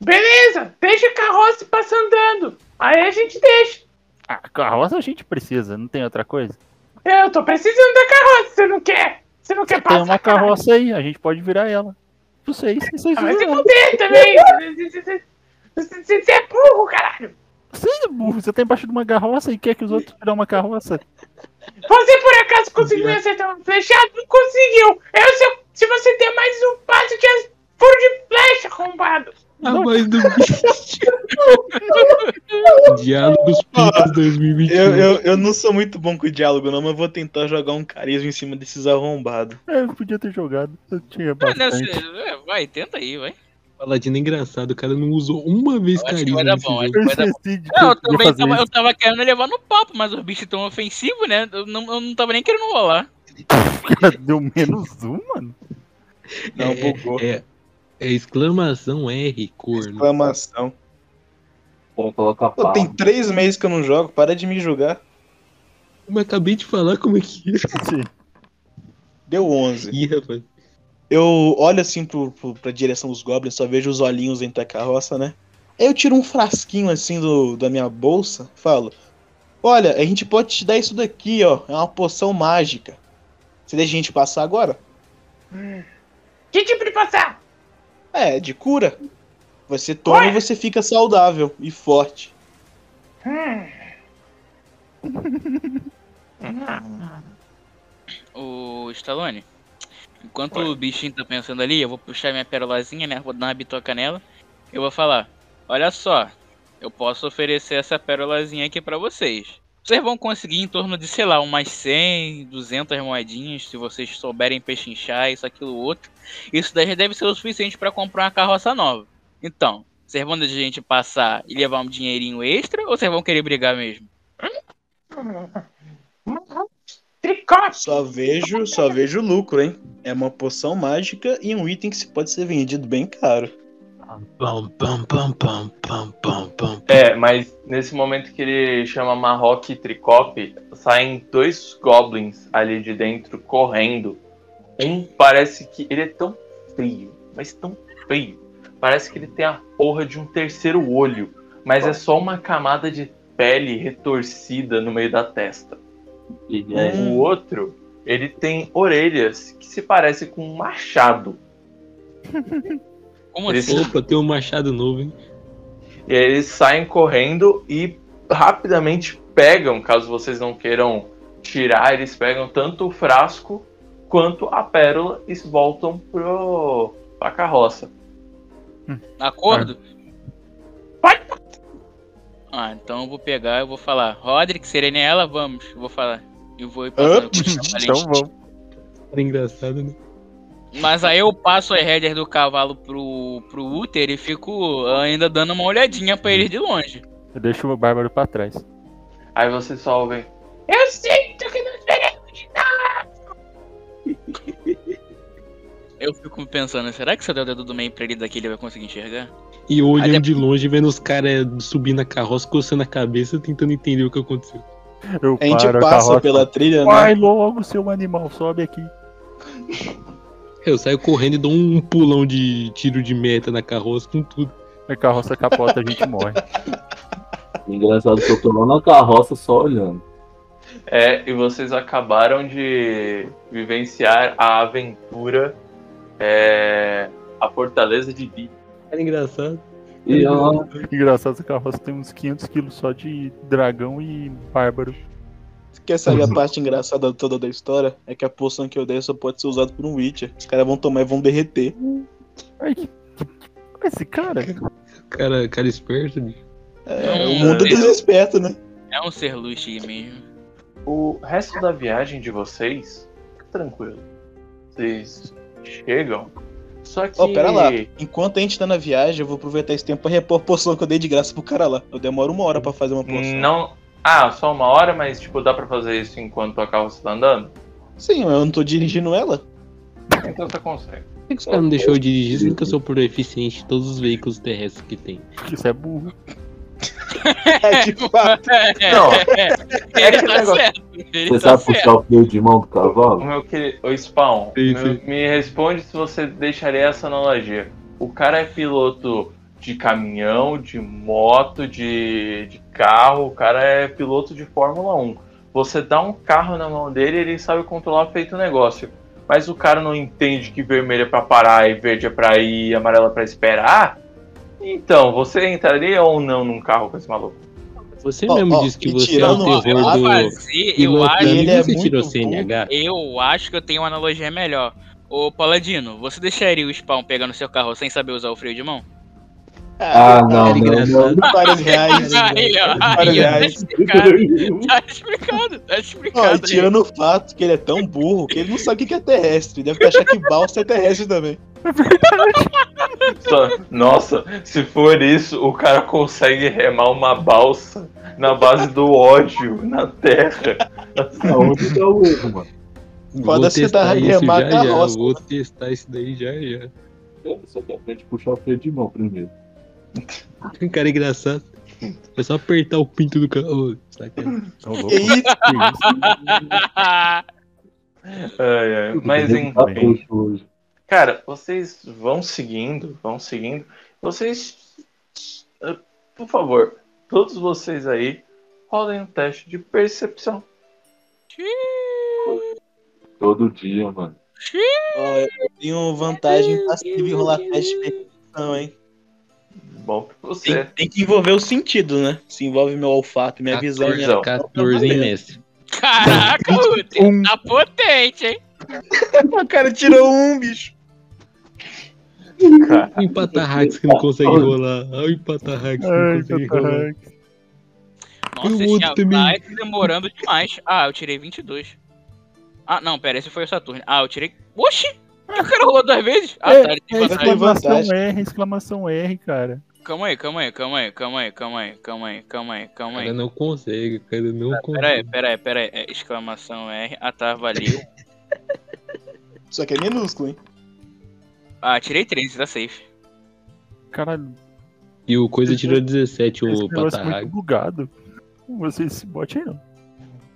Beleza, deixa a carroça passar andando. Aí a gente deixa. Ah, carroça a gente precisa, não tem outra coisa? Eu tô precisando da carroça, você não quer? Você não quer Tem passar? uma carroça aí, a gente pode virar ela. Vocês, vocês Ah, vai se fuder também. Você- Você você é burro, caralho. Você é burro, você tá embaixo de uma carroça e quer que os outros viram uma carroça. Você por acaso conseguiu acertar um flechado? Não conseguiu. Eu, se, eu- se você der mais um passo, tinha furo de flecha, arrombado. A voz do bicho. Diálogos Picos 2021. Eu, eu, eu não sou muito bom com o diálogo, não, mas vou tentar jogar um carisma em cima desses arrombados. É, eu podia ter jogado, eu tinha Ah, não, bastante. é, vai, tenta aí, vai. Paladino é engraçado, o cara não usou uma vez carisma vai dar bom, Vai dar que Não, eu também tava, eu tava querendo levar no papo, mas os bichos tão ofensivos, né? Eu não, eu não tava nem querendo rolar. [LAUGHS] Cara deu menos um, mano. [LAUGHS] Não, é, bugou. É, é exclamação R, corno. Exclamação. Vou colocar Pô, tem três meses que eu não jogo, para de me julgar. Mas acabei de falar como é que é. Deu 11. Ih, rapaz. Eu olho assim pro, pro, pra direção dos goblins, só vejo os olhinhos dentro da carroça, né? Aí eu tiro um frasquinho assim do, da minha bolsa e falo: Olha, a gente pode te dar isso daqui, ó. É uma poção mágica. Você deixa a gente passar agora? Que tipo de passar? É, de cura. Você toma Ué? e você fica saudável e forte. [LAUGHS] O Stallone, enquanto o bichinho tá pensando ali, eu vou puxar minha perolazinha, né? Vou dar uma bitoca nela. Eu vou falar: Olha só, eu posso oferecer essa perolazinha aqui pra vocês. Vocês vão conseguir em torno de, sei lá, umas 100, 200 moedinhas, se vocês souberem pechinchar, isso, aquilo, outro. Isso daí já deve ser o suficiente pra comprar uma carroça nova. Então, vocês vão deixar a gente passar e levar um dinheirinho extra, ou vocês vão querer brigar mesmo? Tricote. Só vejo, só vejo lucro, hein? É uma poção mágica e um item que se pode ser vendido bem caro. É, mas nesse momento que ele chama Marroque e Tricope, saem dois goblins ali de dentro correndo. Um parece que ele é tão feio, mas tão feio. Parece que ele tem a porra de um terceiro olho, mas é só uma camada de pele retorcida no meio da testa. E é, O outro, ele tem orelhas que se parecem com um machado. [LAUGHS] Como Eles- assim? Opa, tem um machado novo, hein? E aí eles saem correndo e rapidamente pegam, caso vocês não queiram tirar, eles pegam tanto o frasco quanto a pérola e voltam pro, pra carroça. Acordo? Pode. Ah, então eu vou pegar, eu vou falar. Roderick, Serena e ela, vamos. Eu vou falar. Eu vou ir passando o cavalinho. Então vamos. Era engraçado, né? Mas aí eu passo as rédeas do cavalo pro, pro Uther e fico ainda dando uma olhadinha pra eles de longe. Eu deixo o Bárbaro pra trás. Aí vocês só ouvem. Eu sinto que nos veremos de [LAUGHS] Eu fico pensando, será que se eu der o dedo do meio pra ele daqui ele vai conseguir enxergar? E eu olhando Aí de longe, vendo os caras subindo na carroça, coçando a cabeça, tentando entender o que aconteceu. Eu A gente paro passa carroça. pela trilha, Vai né? logo, seu animal, sobe aqui. [LAUGHS] Eu saio correndo e dou um pulão de tiro de meta na carroça com tudo. A carroça capota, a gente morre. engraçado que eu tô lá na carroça só olhando. É, e vocês acabaram de vivenciar a aventura, é, a Fortaleza de Bi. Era engraçado. E ela, Engraçado, essa carroça tem uns 500 quilos só de dragão e bárbaro. Quer saber a parte engraçada toda da história? É que a poção que eu dei só pode ser usada por um Witcher. Os caras vão tomar e vão derreter. Ai, que... que- Esse cara? Cara, cara esperto, bicho. É, Hum, o mundo é desesperto, né? É um ser luxo mesmo. O resto da viagem de vocês, fica tranquilo. Vocês chegam. Só que. Ó, pera lá. Enquanto a gente tá na viagem, eu vou aproveitar esse tempo pra repor a poção que eu dei de graça pro cara lá. Eu demoro uma hora pra fazer uma poção. Não. Ah, só uma hora, mas tipo, dá pra fazer isso enquanto a carroça tá andando? Sim, eu não tô dirigindo ela. Então você consegue. Por que que os caras não deixou eu dirigir, sendo que eu sou [LAUGHS] por eficiente de todos os veículos terrestres que tem? Isso é burro. É de fato. [LAUGHS] Não, ele que tá negócio- certo. Ele Você tá sabe certo. puxar o freio de mão do O cavalo? meu querido. O Spawn, Sim, meu- sim. me responde se você deixaria essa analogia. O cara é piloto de caminhão, de moto, de, de carro, o cara é piloto de Fórmula 1. Você dá um carro na mão dele ele sabe controlar feito negócio. Mas o cara não entende que vermelho é pra parar e verde é pra ir e amarelo é pra esperar? Então, você entraria ou não num carro com esse maluco? Você Ó, mesmo ó, disse que você é o terror do Fazer, eu acho, Ele é você tirou. CNH? eu acho que eu tenho uma analogia melhor. Ô, Paladino, você deixaria o Spawn pegando seu carro sem saber usar o freio de mão? Ah, não, cara, não, engraçado. não. Vários reais. Aí, ó, aí, ó, tá reais. explicado, [LAUGHS] tá explicado, tá Ó, tirando o fato que ele é tão burro que ele não sabe o que que é terrestre. Deve achar que balsa é terrestre também. [LAUGHS] Só- nossa, se for isso, o cara consegue remar uma balsa na base do ódio na terra. Aonde tá o erro, mano? Vou Foda-se testar da isso remar já, já. Vou testar isso daí já já. Você quer aprender a puxar o freio de mão primeiro. Um cara engraçado. É só apertar o pinto do? Ô, louco. Que isso? Que [LAUGHS] isso? Ai, ai, Mas Tá enfim. hoje. Cara, vocês vão seguindo, vão seguindo. Vocês. Por favor, todos vocês aí, rolem um teste de percepção. Todo dia, mano. Ó, eu tenho vantagem passiva em rolar teste de percepção, hein? Bom pra Tem, você. tem que envolver o sentido, né? Se envolve meu olfato, minha visão. e minha... 14, hein, mestre? Caraca, Utri, Um. tá potente, hein? [LAUGHS] O cara tirou um, bicho. O empatarrax que não consegue rolar. Olha o empatarrax que não consegue rolar. Nossa, o esse também. tá demorando demais. Ah, eu tirei 22. Ah, não, pera, esse foi o Saturno. Ah, eu tirei. Oxi! O cara rolou duas vezes? Ah, É, tá, ele tem é vantagem. exclamação. R, exclamação R, cara. Calma aí, calma aí, calma aí, calma aí, calma aí, calma aí, calma aí, calma cara aí. não consegue, cara não Pera aí, consegue. pera aí, pera aí. É, exclamação R. Ah, tá, valeu. Só que é minúsculo, hein? Ah, tirei 13, tá safe. Caralho, E o coisa tirou 17, esse o é patarrax. bugado. Vocês se bote aí, não.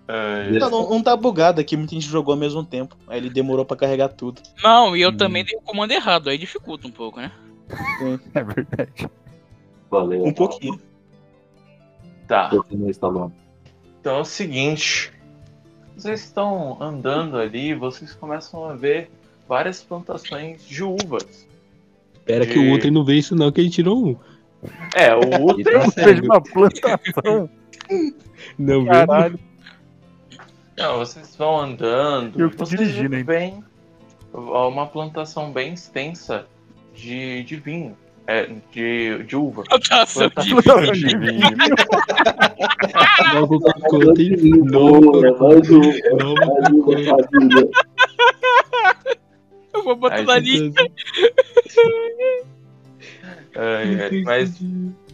ai, Não, não, não tá bugado aqui, muita gente jogou ao mesmo tempo. Aí ele demorou pra carregar tudo. Não, e eu Hum. também dei o comando errado, aí dificulta um pouco, né? [LAUGHS] É verdade. Valeu. Um pouquinho. tá. Continua. Então é o seguinte. Vocês estão andando ali, vocês começam a ver várias plantações de uvas. Espera que o outro não vê isso não, que ele tirou um. É, o [LAUGHS] outro. tá Fez uma plantação. [LAUGHS] Não vê? Caralho. Não, vocês vão andando. Eu vocês dirigindo, hein? veem uma plantação bem extensa de, de vinho. É, de, de uva. Plantação de vinho. de vinho. Logo um. não, Mais uma família. Eu vou botar Aí, na lista. [LAUGHS] Ai, ai, mas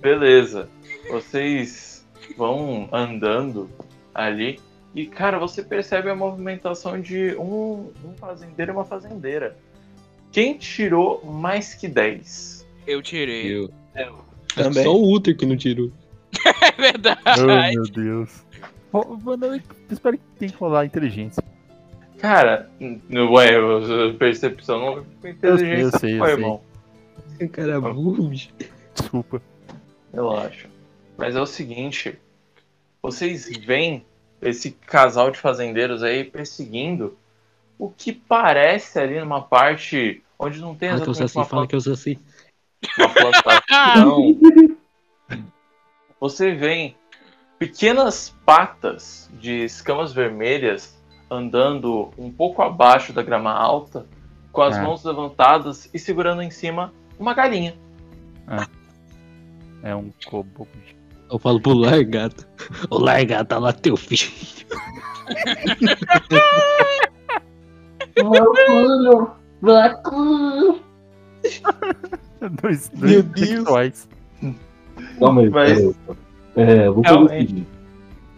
beleza. Vocês vão andando ali. E, cara, você percebe a movimentação de um, um fazendeiro e uma fazendeira. Quem tirou mais que 10? Eu tirei. Eu. Também. Só o Uther que não tirou. [LAUGHS] É verdade. Oh, meu Deus. Eu espero que tenha que rolar inteligência. Cara, no- ué, percepção não foi inteligência, Eu sei, eu sei, eu foi, sei. irmão. Esse cara é burro, bicho. Desculpa. Relaxa. Mas é o seguinte: vocês veem esse casal de fazendeiros aí perseguindo o que parece ali numa parte onde não tem Fala que eu exatamente assim, uma, fala que eu assim. Uma plantação. Você vê pequenas patas de escamas vermelhas andando um pouco abaixo da grama alta, com as Ah. mãos levantadas e segurando em cima uma galinha. É um cobo. Eu falo pro Largata. Ô Largata, lá teu filho. Meu filho, Black. [LAUGHS] Dois, Meu dois Deus. sexuais. Calma aí, Mas- peraí. É, vou fazer o seguinte.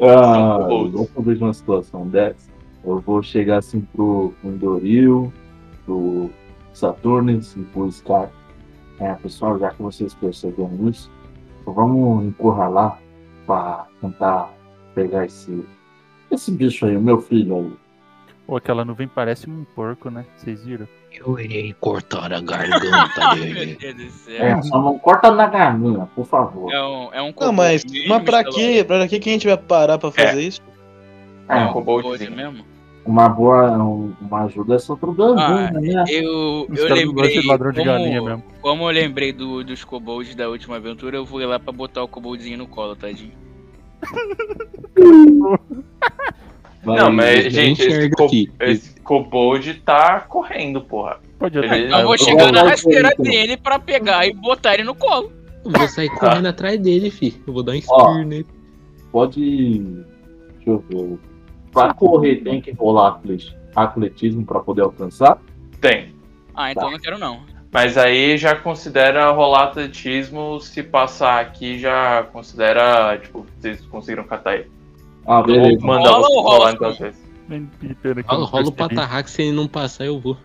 Ah, São vamos fazer uma situação dessa. Eu vou chegar assim pro, Endoril, pro Saturnus e pro Scar. É, pessoal, já que vocês perceberam isso, vamos encurralar pra tentar pegar esse, esse bicho aí, o meu filho aí. Pô, aquela nuvem parece um porco, né? Vocês viram? Eu irei cortar a garganta Meu dele. Deus do céu. É, só não corta na garganta, por favor. É um, é um Não, mas, mas pra quê? Pra que que a gente vai parar pra fazer isso? É um É, koboldzinho. kobold mesmo? uma boa um- uma ajuda é só pro Ah, Gangan, né? Eu, eu lembrei. de ladrão de galinha como, mesmo. como eu lembrei do, dos kobolds da última aventura, eu fui lá pra botar o koboldzinho no colo, tadinho. Vai, Não, mas, gente, esse, enxergo co aqui. esse kobold tá correndo, porra. Pode. Ele- Eu vou chegar na rasteira então. dele pra pegar e botar ele no colo. Eu vou sair correndo atrás dele, fi. Eu vou dar um spear nele. Pode. Deixa eu ver. Pra correr tem que rolar atlet- atletismo pra poder alcançar. Tem. Ah, então Tá. não quero não. Mas aí já considera rolar atletismo, se passar aqui já considera, tipo, vocês conseguiram catar ele. Ah, beleza. Vou mandar Rola ou rola então. Nem eu Rola, rola o patarraque, se ele não passar, eu vou.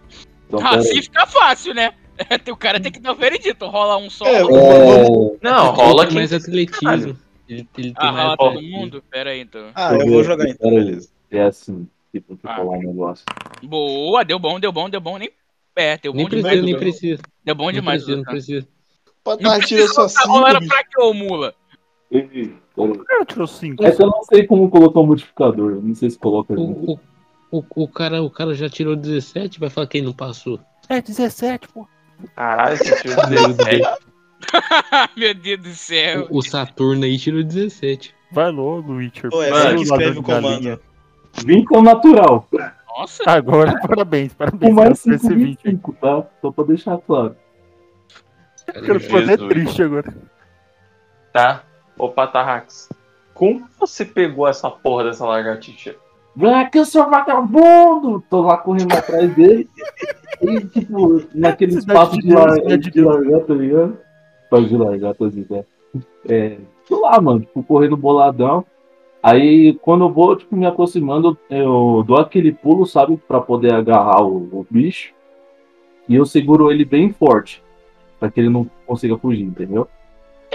Então, pera Assim fica fácil, né? [LAUGHS] o cara tem que dar o veredito. Rola um só. É, rola- É, Não, rola tem mais aqui. atletismo. Ele, ele tem Ah, mais rola todo mundo? Pera aí, então. Ah, eu vou jogar então, beleza. é assim tem que Ah. rolar o negócio. Boa, deu bom, deu bom, deu bom. Nem é, deu Nem bom precisa, demais. nem Dudu. precisa. Deu bom Não demais. precisa, não precisa. Pode tá tirando só precisa, cinco, rola era bicho. pra que, ô mula? O cara tirou cinco. É que eu não sei como colocar o modificador. eu Não sei se coloca. O, o, o, o, cara, o cara já tirou 17, vai falar quem não passou. É, 17, pô. Caralho, você tirou [LAUGHS] 17. [LAUGHS] Meu Deus do céu. O, o Saturno aí tirou 17. Vai logo, Witcher. Pô, é Mano, que escreve o comando. Vínculo natural. Nossa, Agora, [LAUGHS] parabéns, parabéns. mais por esse 20. 525, tá? Só pra deixar claro. Eu quero fazer Jesus. triste agora. Tá? Ô Patarrax, como você pegou essa porra dessa lagartixa? Vem aqui, seu vagabundo! Tô lá correndo atrás dele. E, tipo, naquele Cidade espaço de de, Deus, lar... cidade de de largar, tá ligado? Espaço de largar, tô dizendo. É, tô lá, mano, tipo, correndo boladão. Aí, quando eu vou, tipo, me aproximando, eu dou aquele pulo, sabe? Pra poder agarrar o, o bicho. E eu seguro ele bem forte. Pra que ele não consiga fugir, entendeu?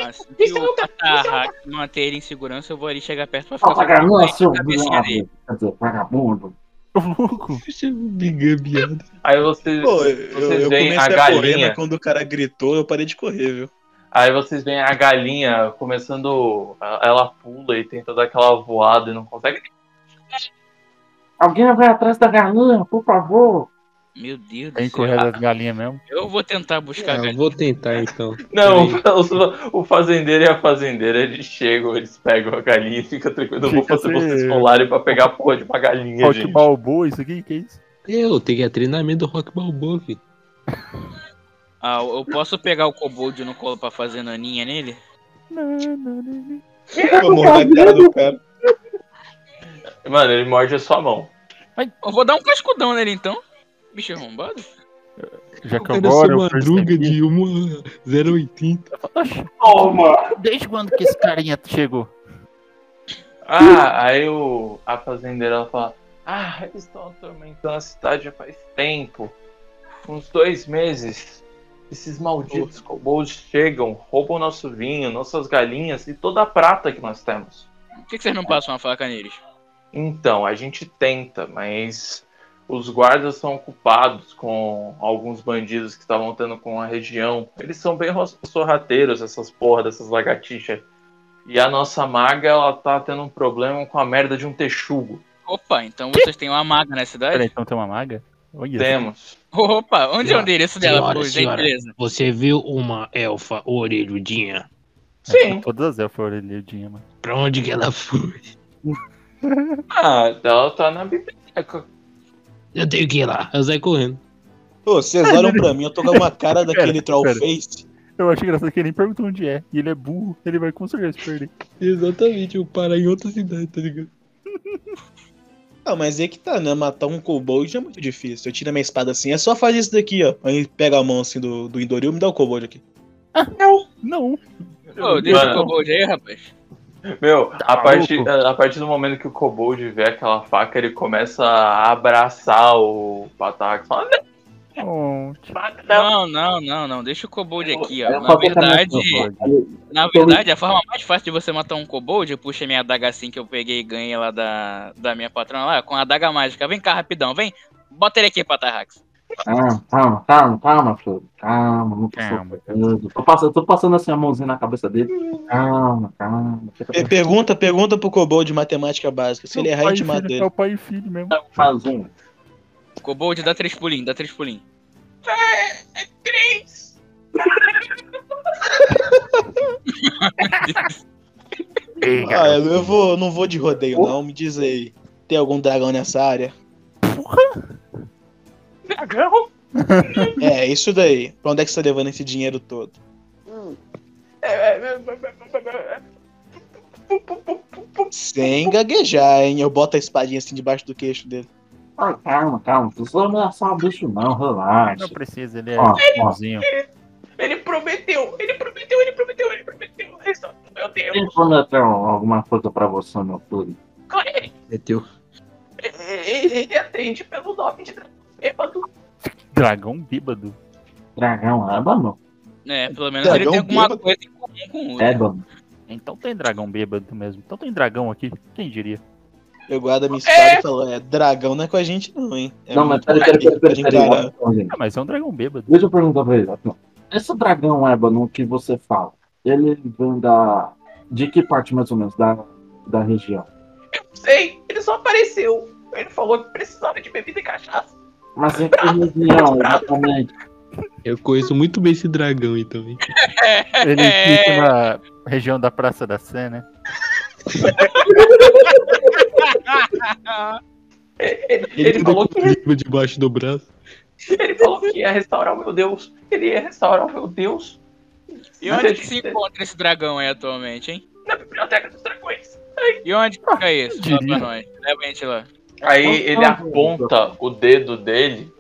Assim que o Patarrax manter ele em segurança, eu vou ali chegar perto pra ficar com não, seu a. Quer dizer, vagabundo. Louco. Viado. Aí vocês, Pô, vocês eu veem a a, correr, galinha. mas quando o cara gritou, eu parei de correr, viu? Aí vocês veem a galinha começando. Ela pula e tenta dar aquela voada e não consegue. Alguém vai atrás da galinha, por favor. Meu Deus do Tem correr das galinhas mesmo. Eu vou tentar buscar Ah, eu galinha. vou tentar então. [LAUGHS] Não, [LAUGHS] o, o fazendeiro e a fazendeira eles chegam, eles pegam a galinha e fica tranquilo. Eu vou fazer assim- vocês rolarem pra pegar a porra de uma galinha, Rock gente. Balboa, isso aqui? Que isso? Eu tenho que ir a treinamento do Rock Balboa, filho. Ah, eu posso pegar o kobold no colo pra fazer naninha nele? Não, não, não. Vou cara do cara. Mano, ele morde a sua mão. Eu vou dar um cascudão nele então. Bicho arrombado? Já O que agora madruga de uma 080. Oxi, Toma! desde quando que esse carinha chegou? Ah, aí o, a fazendeira ela fala: Ah, eles estão atormentando a cidade já faz tempo. Uns dois meses. Esses malditos kobolds chegam, roubam nosso vinho, nossas galinhas e toda a prata que nós temos. Por que, que vocês não passam uma faca neles? Então, a gente tenta, mas os guardas são ocupados com alguns bandidos que estavam tendo com a região. Eles são bem ro- sorrateiros, essas porra dessas lagartixas. E a nossa maga, ela tá tendo um problema com a merda de um texugo. Opa, então vocês têm uma maga na cidade? Peraí, então tem uma maga? Olha. Temos. Opa, onde é o endereço dela, Senhora, por senhora. gentileza? Você viu uma elfa orelhudinha? Sim. Todas as elfas orelhudinhas, mano. Pra onde que ela foi? Ah, ela tá na biblioteca. Eu tenho que ir lá. Eu saio correndo. Ô, vocês olham pra mim, eu tô com uma cara [LAUGHS] daquele troll face. Eu acho engraçado que ele nem perguntou onde é. E ele é burro, ele vai com certeza se perder. Exatamente, eu parar em outra cidade, tá ligado? Ah, mas aí que tá, né? Matar um kobold é muito difícil. Eu tiro a minha espada assim, é só fazer isso daqui, ó. Aí pega a mão assim do, do Indoril e me dá o kobold aqui. Não. Ô, deixa o kobold aí, rapaz. Meu, a Tá partir, maluco? a partir do momento que o Kobold vê aquela faca, ele começa a abraçar o Patax. Fala, não, Oh, não. Não, não. Deixa o kobold aqui, Eu ó. Na a verdade, na verdade, a forma mais fácil de você matar um kobold, eu puxei minha adaga assim que eu peguei e ganhei lá da, da minha patrona lá, com a adaga mágica. Vem cá, rapidão, vem. Bota ele aqui, Patarrax. Calma, calma, calma, calma. Calma, não tô Calma. sofrendo. Tô passando, tô passando assim a mãozinha na cabeça dele. Calma, calma. Pergunta, pergunta pro kobold de matemática básica. Se ele errar, a gente mata ele. É o pai e filho mesmo. Faz um. Kobold, dá três pulinhos, dá três pulinhos. Três. Ei, [LAUGHS] Ah, eu vou, não vou de rodeio, não. Me diz aí. Tem algum dragão nessa área? Dragão? É, isso daí. Pra onde é que você tá levando esse dinheiro todo? É, é, é, é, Sem gaguejar, hein? Eu boto a espadinha assim debaixo do queixo dele. Ah, calma, calma. Não precisa ameaçar o bicho, não. Relaxa. Não precisa, ele é Ó, bonzinho. Ele prometeu, ele prometeu, ele prometeu, ele prometeu. Restaura o meu Deus. Quem prometeu alguma coisa pra você, meu filho? Ele, É teu. ele, ele atende pelo nome de dragão bêbado. Dragão bêbado. Dragão ébano? É, pelo menos ele Dragão tem alguma bêbado. coisa em comum com o outro. Ébano. Então tem dragão bêbado mesmo. Então tem dragão aqui. Quem diria? Eu guardo a minha espada e falo, é, dragão não é com a gente não, hein? É não, mas peraí, peraí, peraí, peraí, Ah, mas é um dragão bêbado. Deixa eu perguntar pra ele. Esse dragão ébano que você fala, ele vem da. De que parte mais ou menos da, da região? Eu não sei, ele só apareceu. Ele falou que precisava de bebida e cachaça. Mas que região, exatamente? Eu conheço muito bem esse dragão, então. hein? [LAUGHS] Ele É. fica na região da Praça da Sé, né? Ele, ele, Ele, falou que, livro debaixo do braço. ele falou que ia restaurar o meu Deus. Ele ia restaurar o meu Deus E onde que se encontra esse dragão aí atualmente, hein? na biblioteca dos dragões. E onde que fica isso? Fala pra nós. Leva a gente lá. Aí ele aponta o dedo dele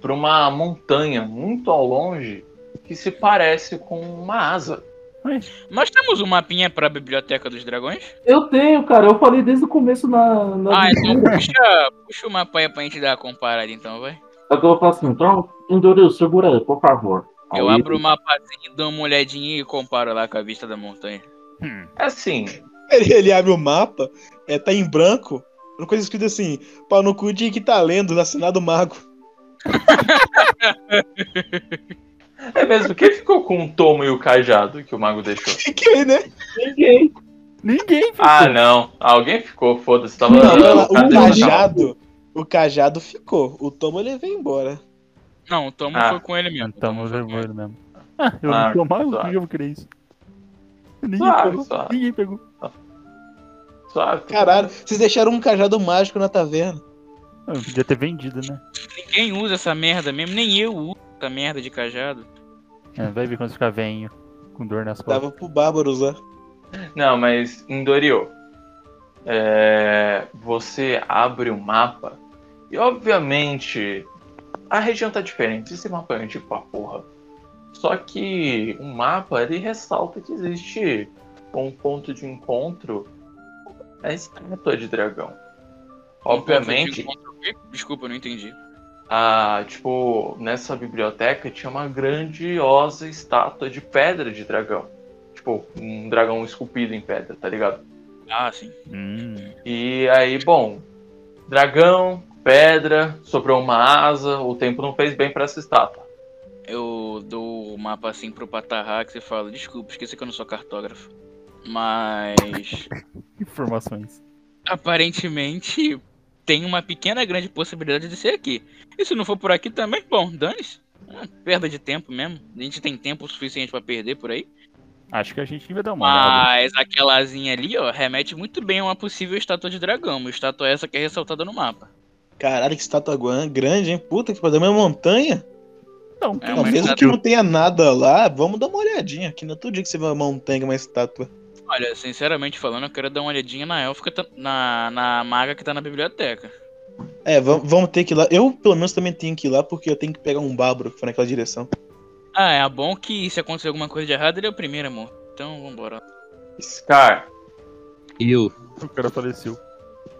para uma montanha muito ao longe que se parece com uma asa. Nós temos um mapinha pra biblioteca dos dragões? Eu tenho, cara. Eu falei desde o começo na. na Ah, então puxa, puxa o mapa aí pra gente dar uma comparada então, vai. É que eu vou falar assim, então, Enduril, segura aí, por favor. Eu Aí- abro o mapazinho, dou uma olhadinha e comparo lá com a vista da montanha. Hum. É assim, Ele, ele abre o mapa, é, tá em branco, uma coisa escrita assim, pau no cu de que tá lendo, assinado mago. é mesmo. Quem ficou com o tomo e o cajado que o mago deixou? [LAUGHS] Fiquei, né? Ninguém. Ninguém Ah, não. Alguém ficou, foda-se. Tava Não, Cadê o cajado, o cajado ficou, o tomo ele veio embora. Não, o Tomo Ah. foi com ele mesmo. o Tomo foi com ele. mesmo. Ah, eu Ah, não tô por que eu vou querer isso? Ninguém Suave, pegou. Ninguém pegou. Suave. Caralho, vocês deixaram um cajado mágico na taverna. Ah, eu podia ter vendido, né? Ninguém usa essa merda mesmo, nem eu uso essa merda de cajado. É, vai ver quando ficar velho, com dor nas costas. Dava pro Bárbaro usar. Não, mas em Dorio, é, você abre o mapa e obviamente a região tá diferente. Esse mapa é antigo pra porra. Só que o mapa ele ressalta que existe um ponto de encontro a estátua de dragão. Obviamente, Desculpa, eu não entendi. a, tipo, nessa biblioteca tinha uma grandiosa estátua de pedra de dragão. Tipo, um dragão esculpido em pedra, tá ligado? Ah, sim. Hum. E aí, bom, dragão, pedra, sobrou uma asa, o tempo não fez bem pra essa estátua. Eu dou o mapa assim pro Patarrax e falo, desculpa, esqueci que eu não sou cartógrafo. Mas [LAUGHS] Informações. aparentemente tem uma pequena grande possibilidade de ser aqui. E se não for por aqui também, bom, dane-se. Uma perda de tempo mesmo. A gente tem tempo suficiente pra perder por aí. Acho que a gente devia dar uma olhada. Mas aquela asinha ali, ó, remete muito bem a uma possível estátua de dragão. Uma estátua essa que é ressaltada no mapa. Caralho, que estátua guan- grande, hein? Puta que pariu, é uma montanha. Não, É Não, mesmo estátua- que não tenha nada lá, vamos dar uma olhadinha. Aqui não é todo dia que você vê uma montanha, uma estátua. Olha, sinceramente falando, eu quero dar uma olhadinha na elfa que tá, na, na maga que tá na biblioteca. É, vam- vamos ter que ir lá. Eu, pelo menos, também tenho que ir lá porque eu tenho que pegar um bárbaro que foi naquela direção. Ah, é bom que se acontecer alguma coisa de errado, ele é o primeiro, amor. Então, vambora. Scar, Eu. O cara faleceu.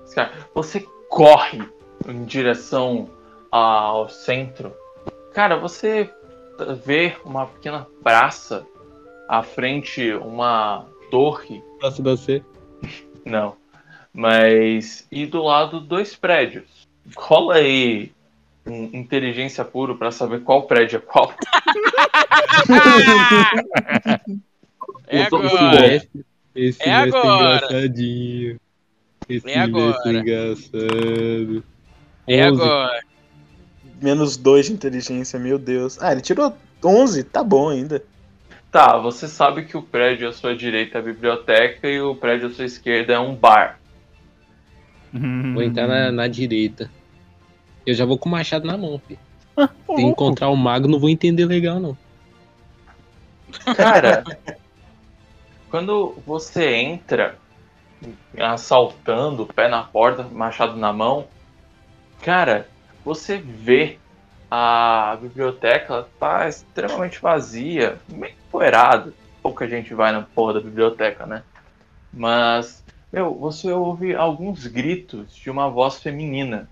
Scar, você corre em direção ao centro. Cara, você vê uma pequena praça à frente, uma torre. Praça da Sé. Não. Mas. E do lado, dois prédios. Rola aí um inteligência puro pra saber qual prédio é qual. [LAUGHS] É agora. Esse, É vai ser agora. engraçadinho. Esse É vai agora. ser engraçado. É 11. agora. Menos dois de inteligência, meu Deus. Ah, ele tirou 11, tá bom ainda. Tá, você sabe que o prédio à sua direita é a biblioteca e o prédio à sua esquerda é um bar. Vou entrar na, na direita. Eu já vou com o machado na mão, filho. Ô, Se encontrar o mago, não vou entender legal, não. Cara, quando você entra assaltando, pé na porta, machado na mão, cara, você vê a biblioteca, ela tá extremamente vazia, meio poeirada. Pouca gente vai na porra da biblioteca, né? Mas, meu, você ouve alguns gritos de uma voz feminina